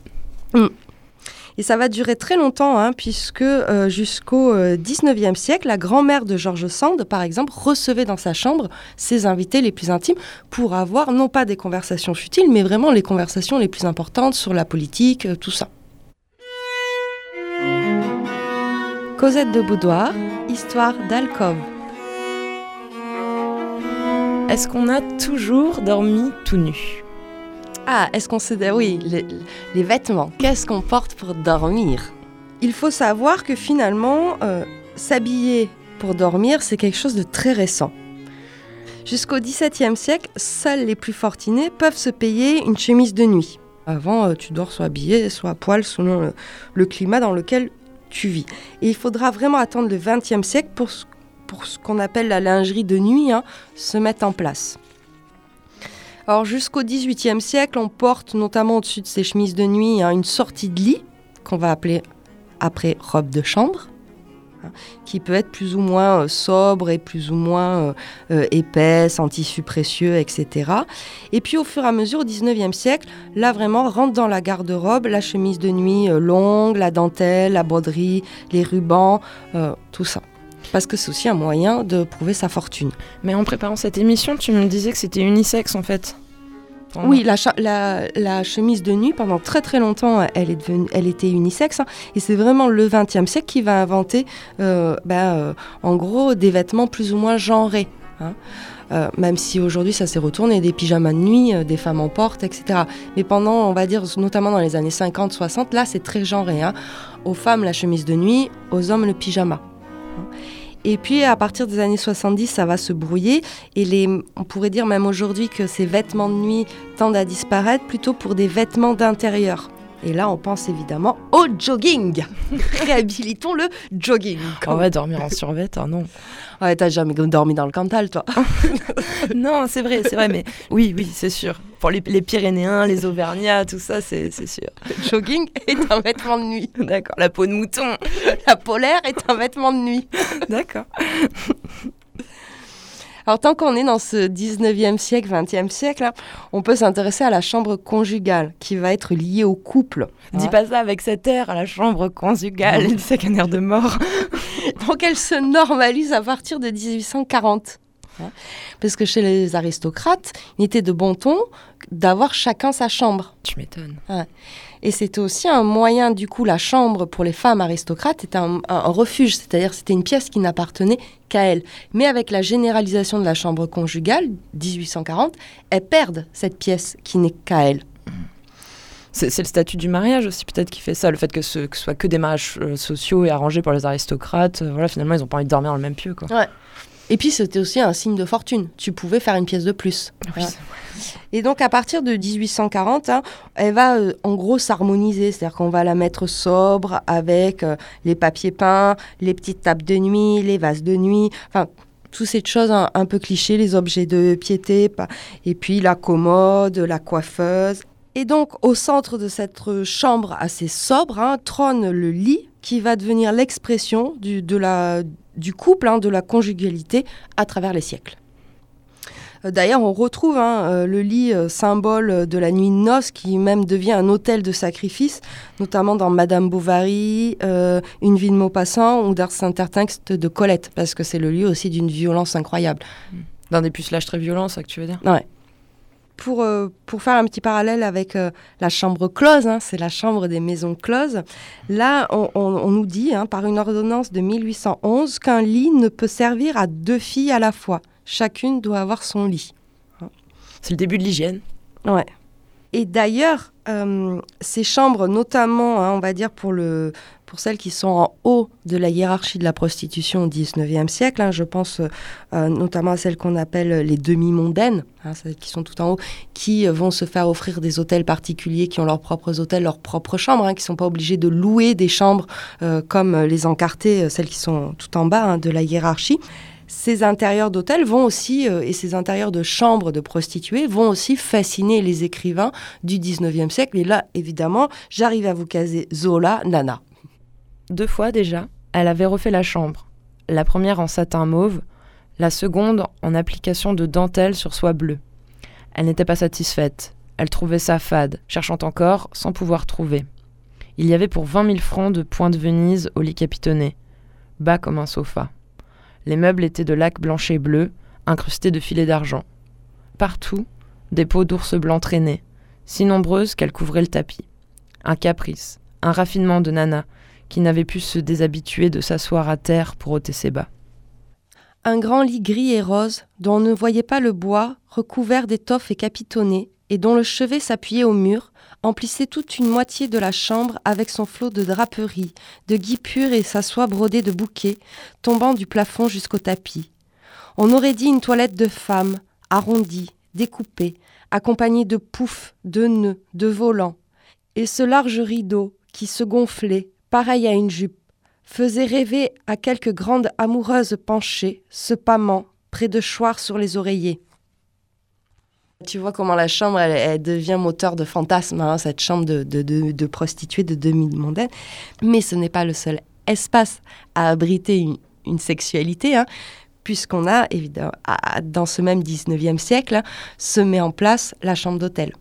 Et ça va durer très longtemps, hein, puisque euh, jusqu'au euh, 19e siècle, la grand-mère de George Sand, par exemple, recevait dans sa chambre ses invités les plus intimes pour avoir non pas des conversations futiles, mais vraiment les conversations les plus importantes sur la politique, euh, tout ça. Cosette de Boudoir, histoire d'alcôve. Est-ce qu'on a toujours dormi tout nu? Ah, est-ce qu'on sait... Oui, les, vêtements. Qu'est-ce qu'on porte pour dormir? Il faut savoir que finalement, euh, s'habiller pour dormir, c'est quelque chose de très récent. Jusqu'au XVIIe siècle, seuls les plus fortunés peuvent se payer une chemise de nuit. Avant, euh, tu dors soit habillé, soit à poil, selon le, climat dans lequel tu vis. Et il faudra vraiment attendre le XXe siècle pour pour ce qu'on appelle la lingerie de nuit hein, se mettre en place. Alors jusqu'au XVIIIe siècle, on porte notamment au-dessus de ces chemises de nuit hein, une sortie de lit qu'on va appeler après robe de chambre, hein, qui peut être plus ou moins euh, sobre et plus ou moins euh, euh, épaisse, en tissu précieux, etc. Et puis au fur et à mesure, au XIXe siècle, là vraiment rentre dans la garde-robe la chemise de nuit longue, la dentelle, la broderie, les rubans, tout ça. Parce que c'est aussi un moyen de prouver sa fortune. Mais en préparant cette émission, tu me disais que c'était unisexe en fait. Oui, la, cha- la- la chemise de nuit, pendant très très longtemps, elle, est devenue, elle était unisexe. hein, et c'est vraiment le XXe siècle qui va inventer, euh, ben, euh, en gros, des vêtements plus ou moins genrés. hein. Euh, même si aujourd'hui ça s'est retourné, des pyjamas de nuit, euh, des femmes en portent, etc. Mais pendant, on va dire, notamment dans les années 50-60, là c'est très genré. hein. Aux femmes la chemise de nuit, aux hommes le pyjama. hein. Et puis à partir des années 70, ça va se brouiller. Et on pourrait dire même aujourd'hui que ces vêtements de nuit tendent à disparaître plutôt pour des vêtements d'intérieur. Et là, on pense évidemment au jogging. Réhabilitons le jogging. On va dormir en survêt, ah non. Ouais, t'as jamais dormi dans le Cantal, toi. non, c'est vrai, c'est vrai, mais oui, oui, c'est sûr. Pour les, les Pyrénéens, les Auvergnats, tout ça, c'est c'est sûr. Le jogging est un vêtement de nuit. D'accord, la peau de mouton. La polaire est un vêtement de nuit. D'accord. Alors, tant qu'on est dans ce 19e siècle, 20e siècle, là, on peut s'intéresser à la chambre conjugale qui va être liée au couple. Dis Hein. pas ça avec cet air à la chambre conjugale, c'est qu'un air de mort. Donc elle se normalise à partir de 1840. Hein. Parce que chez les aristocrates, il était de bon ton d'avoir chacun sa chambre. Tu m'étonnes. Et c'était aussi un moyen, du coup, la chambre pour les femmes aristocrates était un, refuge, c'est-à-dire c'était une pièce qui n'appartenait qu'à elles. Mais avec la généralisation de la chambre conjugale, 1840, elles perdent cette pièce qui n'est qu'à elles. C'est le statut du mariage aussi peut-être qui fait ça, le fait que ce que ce soit que des mariages euh, sociaux et arrangés pour les aristocrates. euh, voilà, finalement, ils ont pas envie de dormir dans le même pieu, quoi. Et puis c'était aussi un signe de fortune. Tu pouvais faire une pièce de plus. Oui, Voilà. Et donc à partir de 1840, hein, elle va euh, en gros s'harmoniser, c'est-à-dire qu'on va la mettre sobre avec euh, les papiers peints, les petites tables de nuit, les vases de nuit, enfin toutes ces choses un, un peu clichés, les objets de piété, et puis la commode, la coiffeuse. Et donc au centre de cette euh, chambre assez sobre hein, trône le lit qui va devenir l'expression de la, du couple, hein, de la conjugalité à travers les siècles. Euh, D'ailleurs, on retrouve hein, euh, le lit euh, symbole de la nuit de noces qui même devient un hôtel de sacrifice, notamment dans Madame Bovary, euh, Une vie de Maupassant ou dans certains textes de Colette, parce que c'est le lieu aussi d'une violence incroyable. D'un des pucelages très violents, ça que tu veux dire? Pour, euh, pour faire un petit parallèle avec euh, la chambre close, hein, c'est la chambre des maisons closes, là, on, on- on nous dit, hein, par une ordonnance de 1811, qu'un lit ne peut servir à deux filles à la fois. Chacune doit avoir son lit. C'est le début de l'hygiène. Ouais. Et d'ailleurs, euh, ces chambres, notamment, hein, on va dire pour, le, pour celles qui sont en haut de la hiérarchie de la prostitution au XIXe siècle, hein, je pense euh, notamment à celles qu'on appelle les demi-mondaines, hein, celles qui sont tout en haut, qui euh, vont se faire offrir des hôtels particuliers, qui ont leurs propres hôtels, leurs propres chambres, hein, qui ne sont pas obligés de louer des chambres euh, comme les encartées, celles qui sont tout en bas de la hiérarchie. Ces intérieurs d'hôtels vont aussi, et ces intérieurs de chambres de prostituées vont aussi fasciner les écrivains du 19e siècle. Et là, évidemment, j'arrive à vous caser Zola, Nana. Deux fois déjà, elle avait refait la chambre. La première en satin mauve, la seconde en application de dentelle sur soie bleue. Elle n'était pas satisfaite. Elle trouvait ça fade, cherchant encore sans pouvoir trouver. Il y avait pour 20 000 francs de points de Venise au lit capitonné, bas comme un sofa. Les meubles étaient de laque blanche et bleu, incrustés de filets d'argent. Partout, des peaux d'ours blancs traînaient, si nombreuses qu'elles couvraient le tapis. Un caprice, un raffinement de Nana, qui n'avait pu se déshabituer de s'asseoir à terre pour ôter ses bas. Un grand lit gris et rose, dont on ne voyait pas le bois, recouvert d'étoffes et capitonné, et dont le chevet s'appuyait au mur, emplissait toute une moitié de la chambre avec son flot de draperies, de guipures et sa soie brodée de bouquets, tombant du plafond jusqu'au tapis. On aurait dit une toilette de femme, arrondie, découpée, accompagnée de poufs, de nœuds, de volants. Et ce large rideau, qui se gonflait, pareil à une jupe, faisait rêver à quelque grande amoureuse penchée, se pâmant, près de choir sur les oreillers. Tu vois comment la chambre, elle, devient moteur de fantasme, hein, cette chambre de, de, de, prostituées, de demi-mondaines. Mais ce n'est pas le seul espace à abriter une, sexualité, hein, puisqu'on a, évidemment, dans ce même 19e siècle, hein, se met en place la chambre d'hôtel.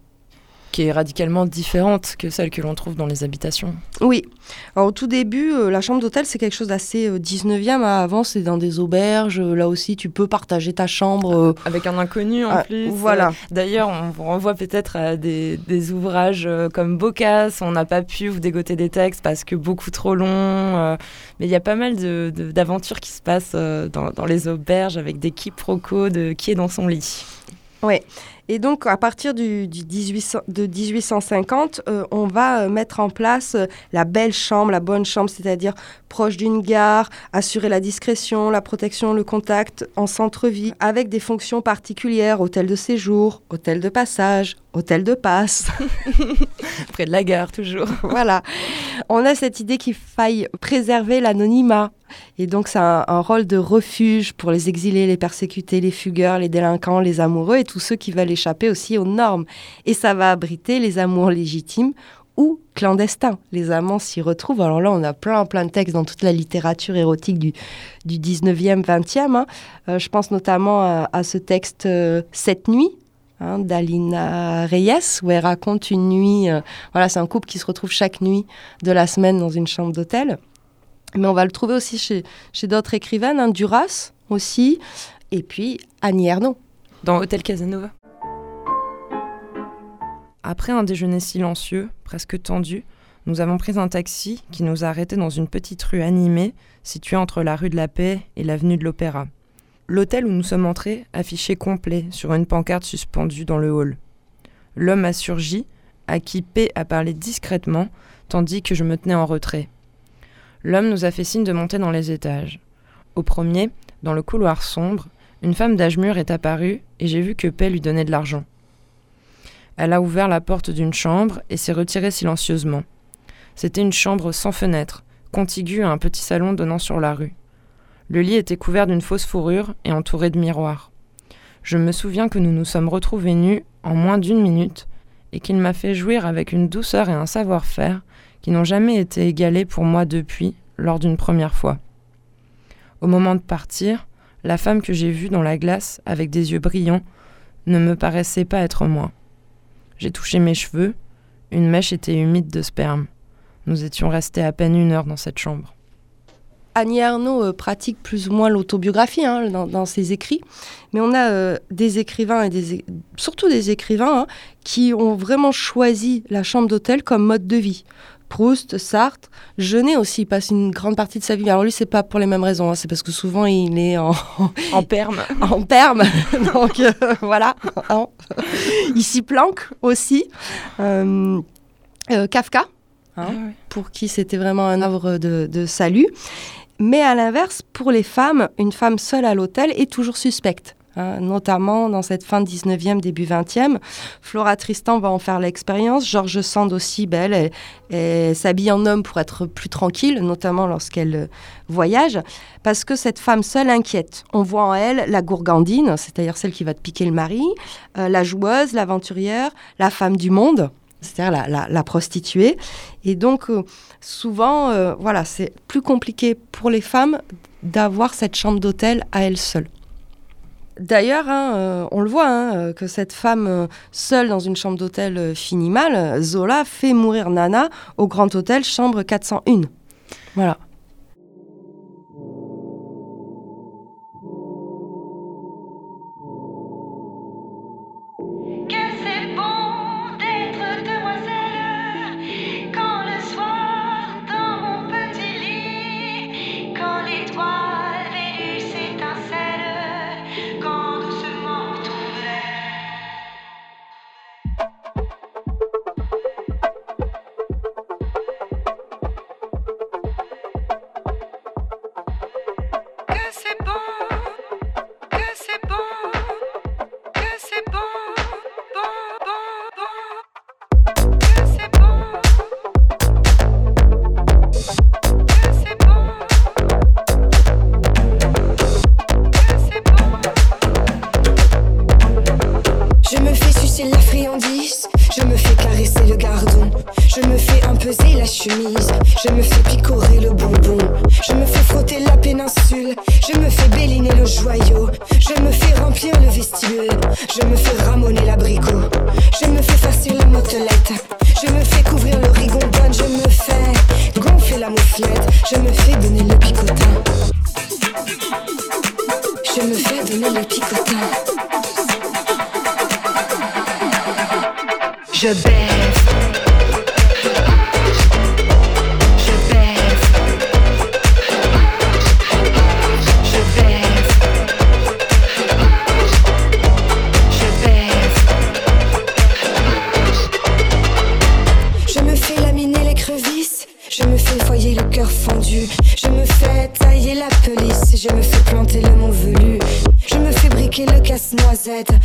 Qui est radicalement différente que celle que l'on trouve dans les habitations. Oui. Alors, au tout début, euh, la chambre d'hôtel, c'est quelque chose d'assez euh, 19e. hein. Avant, c'est dans des auberges. Là aussi, tu peux partager ta chambre. euh, Avec un inconnu en ah, plus. Voilà. Euh, D'ailleurs, on vous renvoie peut-être à des, des ouvrages comme Bocas. On n'a pas pu vous dégoter des textes parce que beaucoup trop longs. euh, mais il y a pas mal de- de- d'aventures qui se passent dans, dans les auberges avec des quiproquos de qui est dans son lit. Ouais. Et donc, à partir du, du 1800 de 1850, euh, on va euh, mettre en place euh, la belle chambre, la bonne chambre, c'est-à-dire proche d'une gare, assurer la discrétion, la protection, le contact en centre-ville, avec des fonctions particulières, hôtel de séjour, hôtel de passage, hôtel de passe. Près de la gare, toujours. voilà. On a cette idée qu'il faille préserver l'anonymat. Et donc, c'est un, un rôle de refuge pour les exilés, les persécutés, les fugueurs, les délinquants, les amoureux et tous ceux qui veulent échapper aussi aux normes. Et ça va abriter les amours légitimes ou clandestins. Les amants s'y retrouvent. Alors là, on a plein, plein de textes dans toute la littérature érotique du, du 19e, 20e. hein. Euh, je pense notamment à, ce texte euh, Cette nuit hein, d'Alina Reyes, où elle raconte une nuit. euh, voilà, c'est un couple qui se retrouve chaque nuit de la semaine dans une chambre d'hôtel. Mais on va le trouver aussi chez, d'autres écrivaines, hein, Duras aussi, et puis Annie. Dans Hôtel Casanova. Après un déjeuner silencieux, presque tendu, nous avons pris un taxi qui nous a arrêtés dans une petite rue animée située entre la rue de la Paix et l'avenue de l'Opéra. L'hôtel où nous sommes entrés affichait complet sur une pancarte suspendue dans le hall. L'homme a surgi, à qui P a parlé discrètement, tandis que je me tenais en retrait. L'homme nous a fait signe de monter dans les étages. Au premier, Dans le couloir sombre, une femme d'âge mûr est apparue et j'ai vu que Paix lui donnait de l'argent. Elle a ouvert la porte d'une chambre et s'est retirée silencieusement. C'était une chambre sans fenêtre, contiguë à un petit salon donnant sur la rue. Le lit était couvert d'une fausse fourrure et entouré de miroirs. Je me souviens que nous nous sommes retrouvés nus en moins d'une minute et qu'il m'a fait jouir avec une douceur et un savoir-faire qui n'ont jamais été égalés pour moi depuis, lors d'une première fois. Au moment de partir, la femme que j'ai vue dans la glace avec des yeux brillants ne me paraissait pas être moi. J'ai touché mes cheveux, une mèche était humide de sperme. Nous étions restés à peine une heure dans cette chambre. Annie Arnaud euh, pratique plus ou moins l'autobiographie hein, dans, ses écrits, mais on a euh, des écrivains et surtout des écrivains hein, qui ont vraiment choisi la chambre d'hôtel comme mode de vie. Proust, Sartre, Jeunet aussi passe une grande partie de sa vie. Alors lui, c'est pas pour les mêmes raisons, hein, c'est parce que souvent il est en, En perme. en perme, donc euh, voilà. il s'y planque aussi. Euh, euh, Kafka, hein, pour qui c'était vraiment un œuvre de, de salut. Mais à l'inverse, pour les femmes, une femme seule à l'hôtel est toujours suspecte. Hein, notamment dans cette fin 19e, début 20e. Flora Tristan va en faire l'expérience. Georges Sand aussi, belle, elle, s'habille en homme pour être plus tranquille, notamment lorsqu'elle euh, voyage, parce que cette femme seule inquiète. On voit en elle la gourgandine, c'est-à-dire celle qui va te piquer le mari, euh, la joueuse, l'aventurière, la femme du monde, c'est-à-dire la, prostituée. Et donc, euh, souvent, euh, voilà, c'est plus compliqué pour les femmes d'avoir cette chambre d'hôtel à elles seules. D'ailleurs, hein, euh, on le voit, hein, euh, que cette femme euh, seule dans une chambre d'hôtel finit mal. Zola fait mourir Nana au Grand Hôtel, chambre 401. Voilà.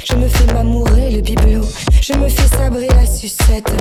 Je me fais m'amourer le bibelot. Je me fais sabrer la sucette.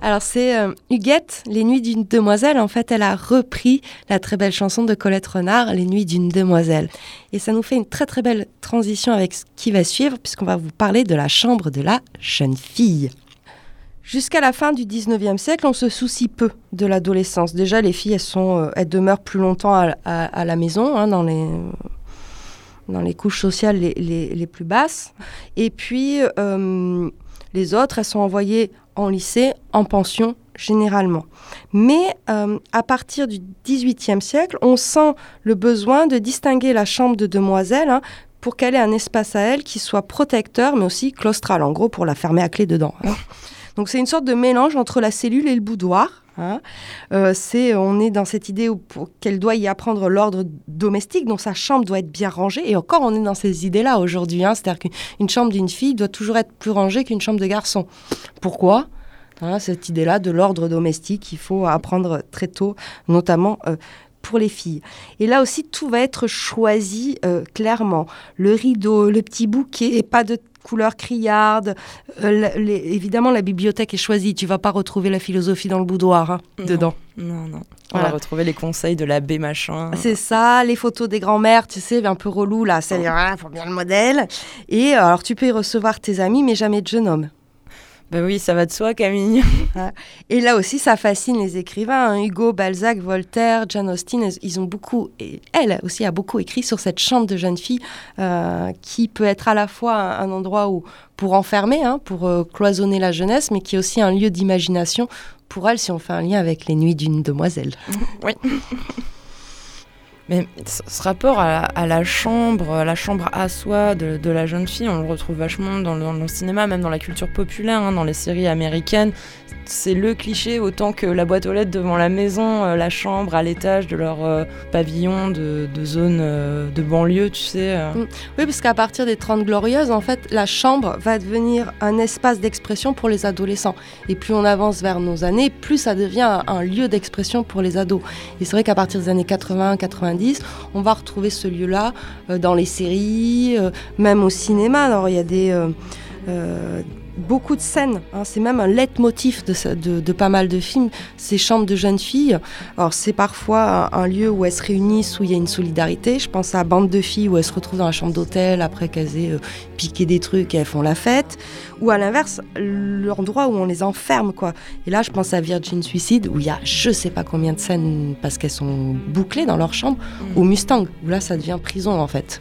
Alors c'est euh, Huguette, Les Nuits d'une demoiselle. En fait, elle a repris la très belle chanson de Colette Renard, Les Nuits d'une demoiselle. Et ça nous fait une très très belle transition avec ce qui va suivre, puisqu'on va vous parler de la chambre de la jeune fille. Jusqu'à la fin du 19e siècle, on se soucie peu de l'adolescence. Déjà, les filles, elles, sont, euh, elles demeurent plus longtemps à, la maison, hein, dans, les, dans les couches sociales les, les- les plus basses. Et puis, euh, les autres, elles sont envoyées en lycée, en pension, généralement. Mais euh, à partir du 18e siècle, on sent le besoin de distinguer la chambre de demoiselle hein, pour qu'elle ait un espace à elle qui soit protecteur, mais aussi claustral, en gros, pour la fermer à clé dedans. hein. Donc c'est une sorte de mélange entre la cellule et le boudoir. Hein. Euh, c'est, on est dans cette idée qu'elle doit y apprendre l'ordre domestique, donc sa chambre doit être bien rangée. Et encore, on est dans ces idées-là aujourd'hui. hein. C'est-à-dire qu'une chambre d'une fille doit toujours être plus rangée qu'une chambre de garçon. Pourquoi? Hein, Cette idée-là de l'ordre domestique qu'il faut apprendre très tôt, notamment euh, pour les filles. Et là aussi, tout va être choisi euh, clairement. Le rideau, le petit bouquet, et pas de couleur criarde. Euh, les- évidemment, la bibliothèque est choisie. Tu vas pas retrouver la philosophie dans le boudoir, hein, dedans. Non, non. On Voilà. va retrouver les conseils de l'abbé machin. C'est ça, les photos des grands-mères, tu sais, un peu relou là, c'est ah, faut bien le modèle. Et euh, alors tu peux y recevoir tes amis, mais jamais de jeune homme. Bah oui, ça va de soi, Camille. Et là aussi, ça fascine les écrivains. hein. Hugo, Balzac, Voltaire, Jane Austen, ils ont beaucoup, et elle aussi a beaucoup écrit sur cette chambre de jeune fille euh, qui peut être à la fois un, endroit où, pour enfermer, hein, pour euh, cloisonner la jeunesse, mais qui est aussi un lieu d'imagination pour elle si on fait un lien avec les nuits d'une demoiselle. Mais ce rapport à, la chambre, à la chambre à soi de, la jeune fille, on le retrouve vachement dans le, cinéma, même dans la culture populaire, hein, dans les séries américaines. C'est le cliché autant que la boîte aux lettres devant la maison, euh, la chambre à l'étage de leur euh, pavillon de, zone euh, de banlieue, tu sais. euh. Oui, parce qu'à partir des 30 glorieuses, en fait, la chambre va devenir un espace d'expression pour les adolescents. Et plus on avance vers nos années, plus ça devient un, lieu d'expression pour les ados. Et c'est vrai qu'à partir des années 80-90, on va retrouver ce lieu-là euh, dans les séries, euh, même au cinéma. Alors, il y a des... euh, Beaucoup de scènes, hein. c'est même un leitmotiv de, de, de pas mal de films, ces chambres de jeunes filles. Alors c'est parfois un, un lieu où elles se réunissent, où il y a une solidarité. Je pense à Bande de filles où elles se retrouvent dans la chambre d'hôtel après qu'elles aient euh, piqué des trucs et elles font la fête. Ou à l'inverse, l'endroit où on les enferme. quoi. Et là, je pense à Virgin Suicide où il y a je sais pas combien de scènes parce qu'elles sont bouclées dans leur chambre. Mm. Ou Mustang où là, ça devient prison en fait.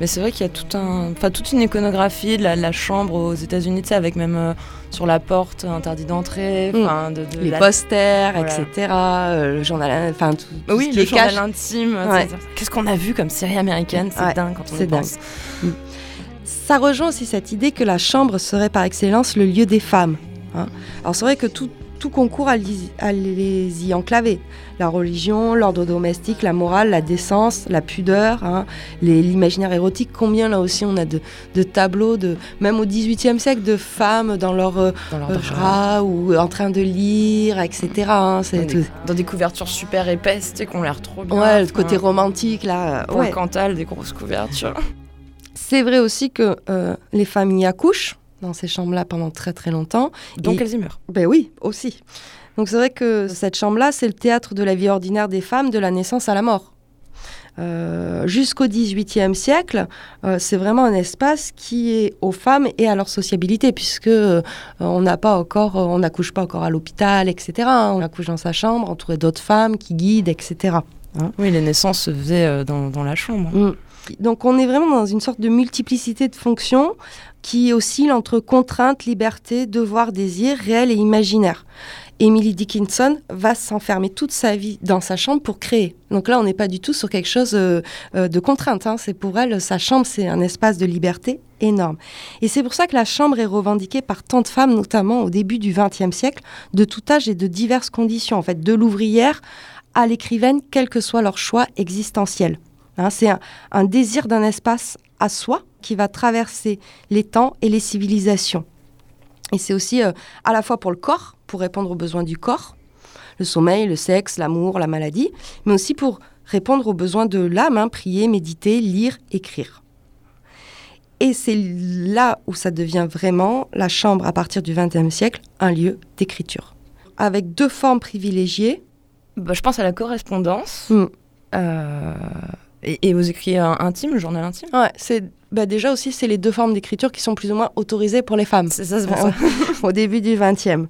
Mais c'est vrai qu'il y a tout un, enfin, toute une iconographie de la, la chambre aux États-Unis, tu sais, avec même euh, sur la porte interdit d'entrée, Mm. enfin, de, de les la- posters, Voilà. etc. euh, le journal, enfin tout, tout Oui, ce qui le journal intime. Ouais. Qu'est-ce qu'on a vu comme série américaine? C'est Ouais, dingue quand on y pense. Ça rejoint aussi cette idée que la chambre serait par excellence le lieu des femmes. hein. Alors c'est vrai que tout, tout concourt à, les- à les y enclaver. La religion, l'ordre domestique, la morale, la décence, la pudeur, hein, l'imaginaire érotique. Combien là aussi on a de, de tableaux, de, même au XVIIIe siècle, de femmes dans leur euh, Dans leur euh, ou en train de lire, etc. hein. Dans des, tout- dans des couvertures super épaisses, tu sais, qu'on l'air trop bien. Ouais, le côté romantique là. Pour ouais. Cantal, des grosses couvertures. C'est vrai aussi que euh, les familles y accouchent dans ces chambres-là pendant très très longtemps. Donc Et- elles y meurent. Ben oui, aussi. Donc c'est vrai que cette chambre-là, c'est le théâtre de la vie ordinaire des femmes, de la naissance à la mort. Euh, Jusqu'au XVIIIe siècle, euh, c'est vraiment un espace qui est aux femmes et à leur sociabilité, puisque euh, on n'a pas encore, on n'accouche pas encore à l'hôpital, etc. hein. On accouche dans sa chambre, entouré d'autres femmes qui guident, etc. Oui, les naissances se faisaient dans, dans la chambre. Mm. Donc on est vraiment dans une sorte de multiplicité de fonctions qui oscille entre contrainte, liberté, devoir, désir, réel et imaginaire. Emily Dickinson va s'enfermer toute sa vie dans sa chambre pour créer. Donc là, on n'est pas du tout sur quelque chose euh, euh, de contrainte. hein. C'est pour elle, sa chambre, c'est un espace de liberté énorme. Et c'est pour ça que la chambre est revendiquée par tant de femmes, notamment au début du XXe siècle, de tout âge et de diverses conditions. En fait, de l'ouvrière à l'écrivaine, quel que soit leur choix existentiel. Hein, c'est un, un désir d'un espace à soi qui va traverser les temps et les civilisations. Et c'est aussi euh, à la fois pour le corps, pour répondre aux besoins du corps, le sommeil, le sexe, l'amour, la maladie, mais aussi pour répondre aux besoins de l'âme, hein, prier, méditer, lire, écrire. Et c'est là où ça devient vraiment, la chambre à partir du XXe siècle, un lieu d'écriture. Avec deux formes privilégiées. Bah, je pense à la correspondance. Hmm. euh, et, et euh, intimes, le journal intime? Ouais, c'est bah, déjà aussi, c'est les deux formes d'écriture qui sont plus ou moins autorisées pour les femmes. C'est ça, c'est pour ça. au début du XXe.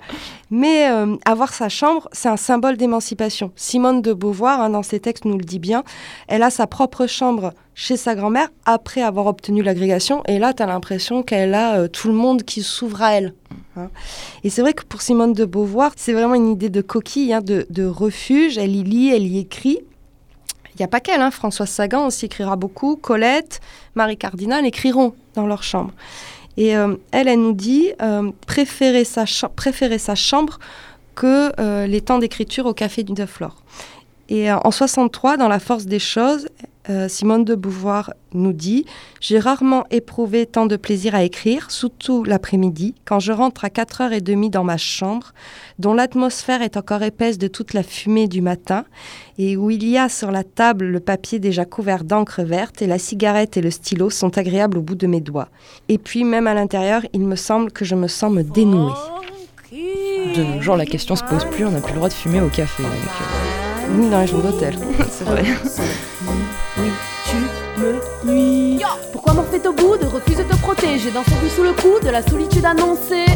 Mais euh, avoir sa chambre, c'est un symbole d'émancipation. Simone de Beauvoir, hein, dans ses textes, nous le dit bien. Elle a sa propre chambre chez sa grand-mère après avoir obtenu l'agrégation. Et là, tu as l'impression qu'elle a euh, tout le monde qui s'ouvre à elle. hein. Et c'est vrai que pour Simone de Beauvoir, c'est vraiment une idée de coquille, hein, de, de refuge. Elle y lit, elle y écrit. Il n'y a pas qu'elle, hein. Françoise Sagan aussi écrira beaucoup. Colette, Marie Cardinal écriront dans leur chambre. Et euh, elle, elle nous dit euh, préférer, sa chambre que euh, les temps d'écriture au café du Neuf Flore. Et en 63, dans La force des choses, euh, Simone de Beauvoir nous dit J'ai rarement éprouvé tant de plaisir à écrire, surtout l'après-midi, quand je rentre à 4h30 dans ma chambre, dont l'atmosphère est encore épaisse de toute la fumée du matin, et où il y a sur la table le papier déjà couvert d'encre verte, et la cigarette et le stylo sont agréables au bout de mes doigts. Et puis, même à l'intérieur, il me semble que je me sens me dénouer. De nos jours, la question se pose plus, on n'a plus le droit de fumer au café. donc, Oui, dans les chambres d'hôtel. c'est vrai. Oui, tu me nuis. Pourquoi Morphée au bout de refuse de te protéger dans son but sous le coup de la solitude annoncée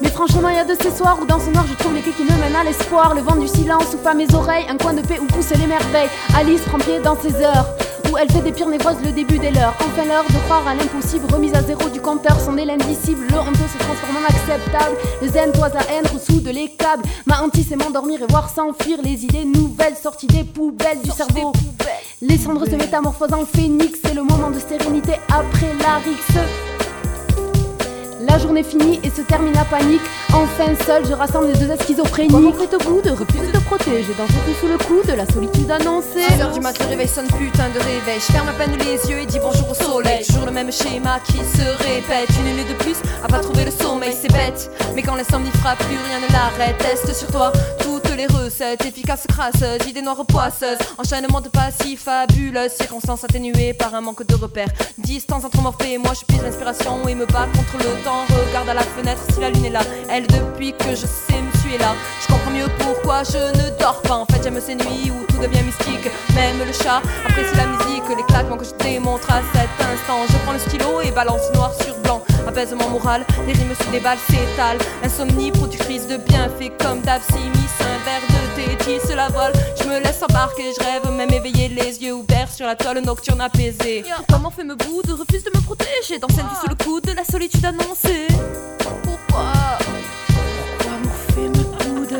Mais franchement, il y a de ces soirs où dans ce noir je trouve les clés qui me mènent à l'espoir. Le vent du silence souffle à mes oreilles, un coin de paix où poussent les merveilles. Alice prend pied dans ses heures. Où elle fait des pires névroses le début des leurs. Enfin l'heure de croire à l'impossible, remise à zéro du compteur, son élan indicible. Le honteux se transforme en acceptable. Le zen, toi à haine, ressoude les câbles. Ma hantise c'est m'endormir et voir s'enfuir les idées nouvelles sorties des poubelles du cerveau. Les cendres se métamorphosent en phénix, c'est le moment de sérénité après la rixe. La journée finit et se termine la panique. Enfin seul, je rassemble les deux schizophréniques. Comme on fait au bout de refuse de protéger dans ce sous le coup de la solitude annoncée. 6 heures du mat, le réveil sonne putain de réveil. Je ferme à peine les yeux et dis bonjour au soleil. Toujours le même schéma qui se répète. Une nuit de plus à pas trouver le sommeil, c'est bête. Mais quand l'insomnie frappe, plus rien ne l'arrête. Teste sur toi toutes les recettes, efficaces, crasseuses, idées noires poisseuses. Enchaînement de passifs fabuleuses, circonstances atténuées par un manque de repères. Distance entre morphée et moi, je pise l'inspiration et me bats contre le temps. Regarde à la fenêtre si la lune est là. Elle, depuis que je sais me suis là. Je comprends mieux pourquoi je ne dors pas. En fait, j'aime ces nuits où tout devient mystique. Même le chat apprécie la musique, les claquements que je démontre à cet instant. Je prends le stylo et balance noir sur blanc. Apaisement moral, les rimes se déballent, s'étalent. Insomnie, productrice de bienfaits comme d'hab, thé, tisse la. Je me laisse embarquer, je rêve, même éveillé, les yeux ouverts sur la toile nocturne apaisée. Comment fait me boude, refuse de me protéger dans cette vie sous le coup de la solitude annoncée? Pourquoi? Pourquoi Morphée me boude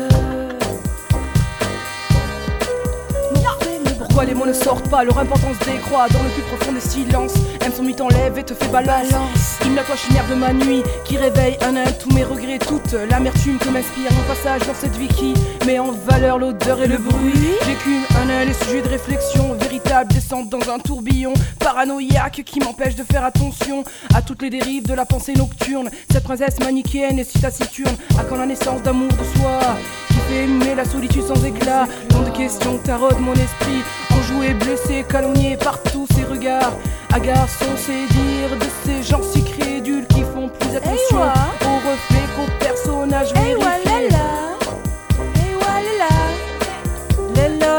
Pourquoi les mots ne sortent pas, leur importance décroît dans le plus profond des silences. Aime son mythe enlève et te fait balance. Hymne la toi chimère de ma nuit qui réveille un à un tous mes regrets, toute l'amertume que m'inspire mon passage dans cette vie qui met en valeur l'odeur et le bruit. J'écume un à un les sujets de réflexion, véritable descente dans un tourbillon paranoïaque qui m'empêche de faire attention à toutes les dérives de la pensée nocturne. Cette princesse manichéenne et si taciturne, à quand la naissance d'amour de soi qui fait aimer la solitude sans éclat. Tant de questions taraudent mon esprit, enjoué, blessé, calomnié par tous ces regards. Agaçant ces dires de ces gens si crédules qui font plus attention aux reflets qu'aux personnages vérifiés.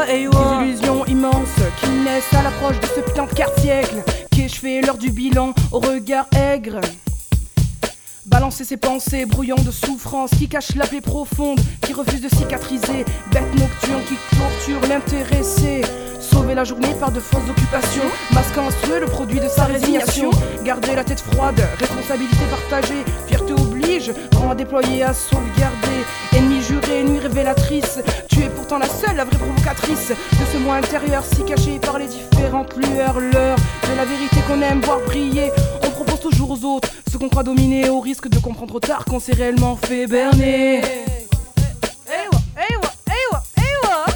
Des illusions immenses qui naissent à l'approche de ce putain de quart siècle. Qu'ai-je l'heure du bilan au regard aigre? Balancer ses pensées brouillants de souffrance qui cachent la plaie profonde, qui refuse de cicatriser. Bête nocturne qui torture l'intéressé. Sauver la journée par de fausses occupations, masquant en soi le produit de sa résignation. Garder la tête froide, responsabilité partagée, fierté oblige, rang à déployer, à sauvegarder. Ennemi juré, nuit révélatrice, tu es pourtant la seule, la vraie provocatrice de ce moi intérieur si caché par les différentes lueurs. L'heure de la vérité qu'on aime voir briller, toujours aux autres ce qu'on croit dominer au risque de comprendre trop tard qu'on s'est réellement fait berner.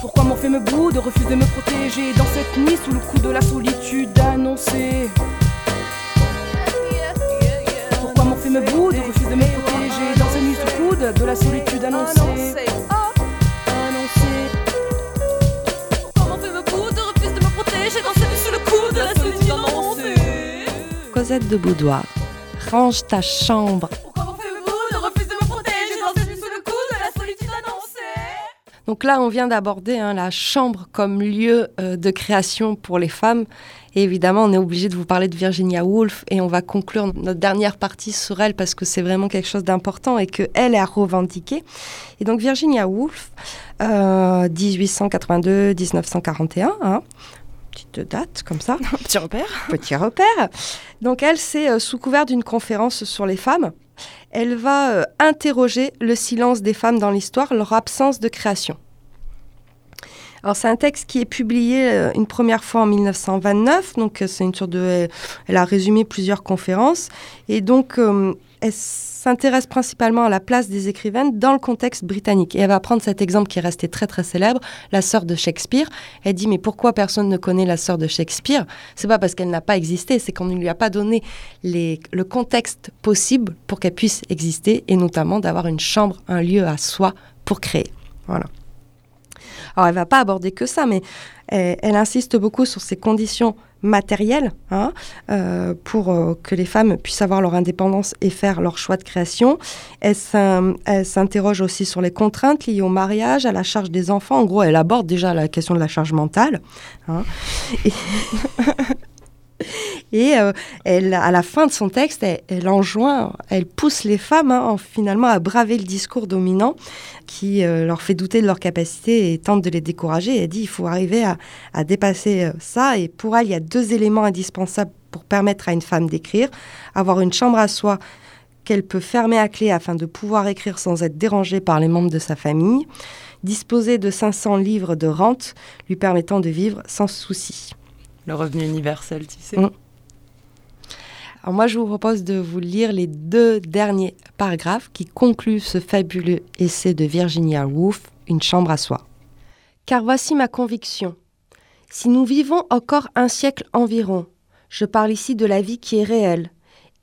Pourquoi Morphée me boude, refuse de me protéger dans cette nuit sous le coup de la solitude annoncée me boude, refuse de me protéger dans une nuit sous coude de la solitude annoncée. Annoncée. Comment fait me boude, refuse de me protéger dans cette Cosette de Boudoir, range ta chambre. Donc là, on vient d'aborder hein, la chambre comme lieu euh, de création pour les femmes. Et évidemment, on est obligé de vous parler de Virginia Woolf et on va conclure notre dernière partie sur elle parce que c'est vraiment quelque chose d'important et qu'elle est à revendiquer. Et donc Virginia Woolf, euh, 1882-1941, hein, petite date comme ça. Petit repère. Petit repère. Donc elle, c'est euh, sous couvert d'une conférence sur les femmes. Elle va euh, interroger le silence des femmes dans l'histoire, leur absence de création. Alors c'est un texte qui est publié euh, une première fois en 1929, donc c'est une sorte de, elle, elle a résumé plusieurs conférences et donc elle s'intéresse principalement à la place des écrivaines dans le contexte britannique. Et elle va prendre cet exemple qui est resté très très célèbre, la sœur de Shakespeare. Elle dit mais pourquoi personne ne connaît la sœur de Shakespeare? C'est pas parce qu'elle n'a pas existé, c'est qu'on ne lui a pas donné le contexte possible pour qu'elle puisse exister et notamment d'avoir une chambre, un lieu à soi pour créer. Voilà. Alors elle va pas aborder que ça, mais elle insiste beaucoup sur ces conditions matérielles hein, euh, pour euh, que les femmes puissent avoir leur indépendance et faire leur choix de création. Elle s'in- elle s'interroge aussi sur les contraintes liées au mariage, à la charge des enfants. En gros, elle aborde déjà la question de la charge mentale. hein. et, euh, à la fin de son texte, elle, enjoint, elle pousse les femmes hein, en- finalement à braver le discours dominant qui euh, leur fait douter de leur capacité et tente de les décourager. Elle dit il faut arriver à, à dépasser euh, ça. Et pour elle, il y a deux éléments indispensables pour permettre à une femme d'écrire. Avoir une chambre à soi qu'elle peut fermer à clé afin de pouvoir écrire sans être dérangée par les membres de sa famille. Disposer de 500 livres de rente lui permettant de vivre sans souci. Le revenu universel, tu sais. Mm. Alors moi, je vous propose de vous lire les deux derniers paragraphes qui concluent ce fabuleux essai de Virginia Woolf, Une chambre à soi. Car voici ma conviction. Si nous vivons encore un siècle environ, je parle ici de la vie qui est réelle,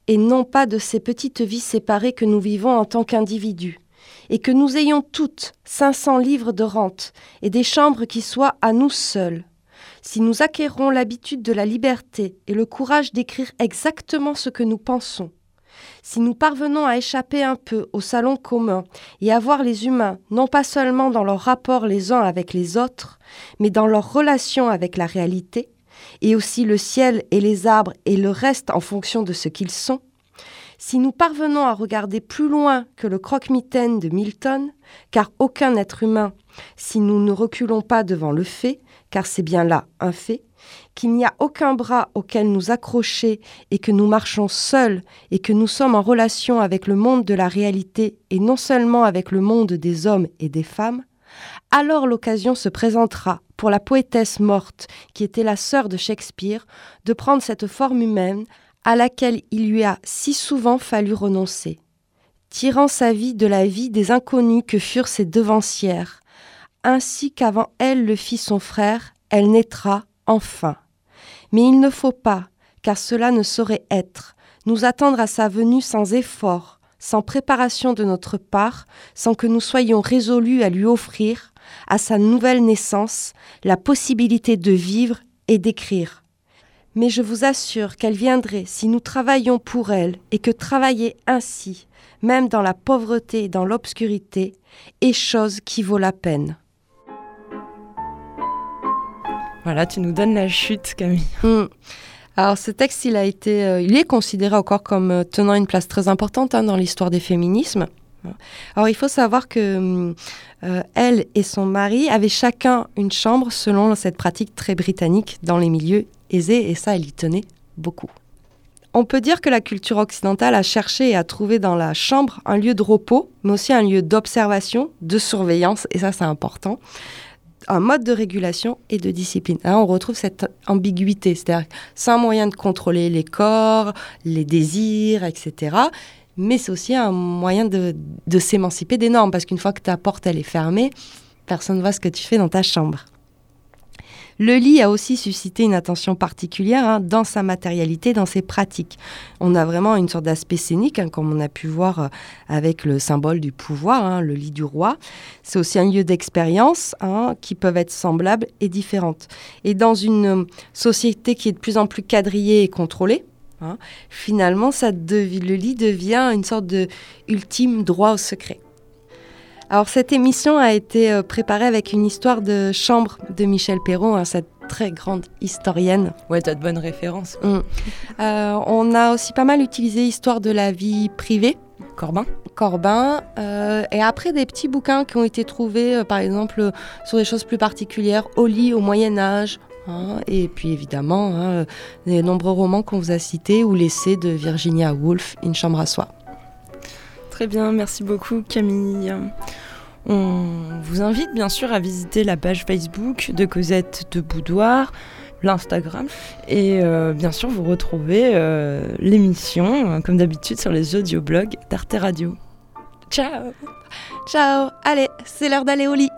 et non pas de ces petites vies séparées que nous vivons en tant qu'individus, et que nous ayons toutes 500 livres de rente et des chambres qui soient à nous seuls, si nous acquérons l'habitude de la liberté et le courage d'écrire exactement ce que nous pensons, si nous parvenons à échapper un peu au salon commun et à voir les humains non pas seulement dans leurs rapports les uns avec les autres, mais dans leurs relations avec la réalité, et aussi le ciel et les arbres et le reste en fonction de ce qu'ils sont, si nous parvenons à regarder plus loin que le croque-mitaine de Milton, car aucun être humain, si nous ne reculons pas devant le fait, car c'est bien là un fait, qu'il n'y a aucun bras auquel nous accrocher et que nous marchons seuls et que nous sommes en relation avec le monde de la réalité et non seulement avec le monde des hommes et des femmes, alors l'occasion se présentera pour la poétesse morte, qui était la sœur de Shakespeare, de prendre cette forme humaine à laquelle il lui a si souvent fallu renoncer, tirant sa vie de la vie des inconnus que furent ses devancières, ainsi qu'avant elle le fit son frère, elle naîtra enfin. Mais il ne faut pas, car cela ne saurait être, nous attendre à sa venue sans effort, sans préparation de notre part, sans que nous soyons résolus à lui offrir, à sa nouvelle naissance, la possibilité de vivre et d'écrire. Mais je vous assure qu'elle viendrait si nous travaillions pour elle et que travailler ainsi, même dans la pauvreté et dans l'obscurité, est chose qui vaut la peine. Voilà, tu nous donnes la chute, Camille. Hmm. Alors ce texte, il a été, euh, il est considéré encore comme euh, tenant une place très importante hein, dans l'histoire des féminismes. Alors il faut savoir que hum, euh, elle et son mari avaient chacun une chambre selon cette pratique très britannique dans les milieux aisés et ça, elle y tenait beaucoup. On peut dire que la culture occidentale a cherché et a trouvé dans la chambre un lieu de repos, mais aussi un lieu d'observation, de surveillance, et ça c'est important, un mode de régulation et de discipline. On retrouve cette ambiguïté, c'est-à-dire c'est un moyen de contrôler les corps, les désirs, etc. Mais c'est aussi un moyen de, de s'émanciper des normes, parce qu'une fois que ta porte elle est fermée, personne ne voit ce que tu fais dans ta chambre. Le lit a aussi suscité une attention particulière hein, dans sa matérialité, dans ses pratiques. On a vraiment une sorte d'aspect scénique, hein, comme on a pu voir euh, avec le symbole du pouvoir, hein, le lit du roi. C'est aussi un lieu d'expérience qui peuvent être semblables et différentes. Et dans une euh, société qui est de plus en plus quadrillée et contrôlée, finalement, le lit devient une sorte de ultime droit au secret. Alors cette émission a été euh, préparée avec une histoire de chambre de Michel Perrault, hein, cette très grande historienne. Ouais, t'as de bonnes références. Euh, on a aussi pas mal utilisé histoire de la vie privée, Corbin Corbin, euh, et après des petits bouquins qui ont été trouvés, euh, par exemple, sur des choses plus particulières, au lit au Moyen Âge. hein, et puis évidemment, hein, les nombreux romans qu'on vous a cités ou l'essai de Virginia Woolf, Une chambre à soi. Très bien, merci beaucoup Camille. On vous invite bien sûr à visiter la page Facebook de Cosette de Boudoir, l'Instagram, et euh, bien sûr vous retrouvez euh, l'émission, euh, comme d'habitude, sur les audioblogs d'Arte Radio. Ciao Ciao Allez, c'est l'heure d'aller au lit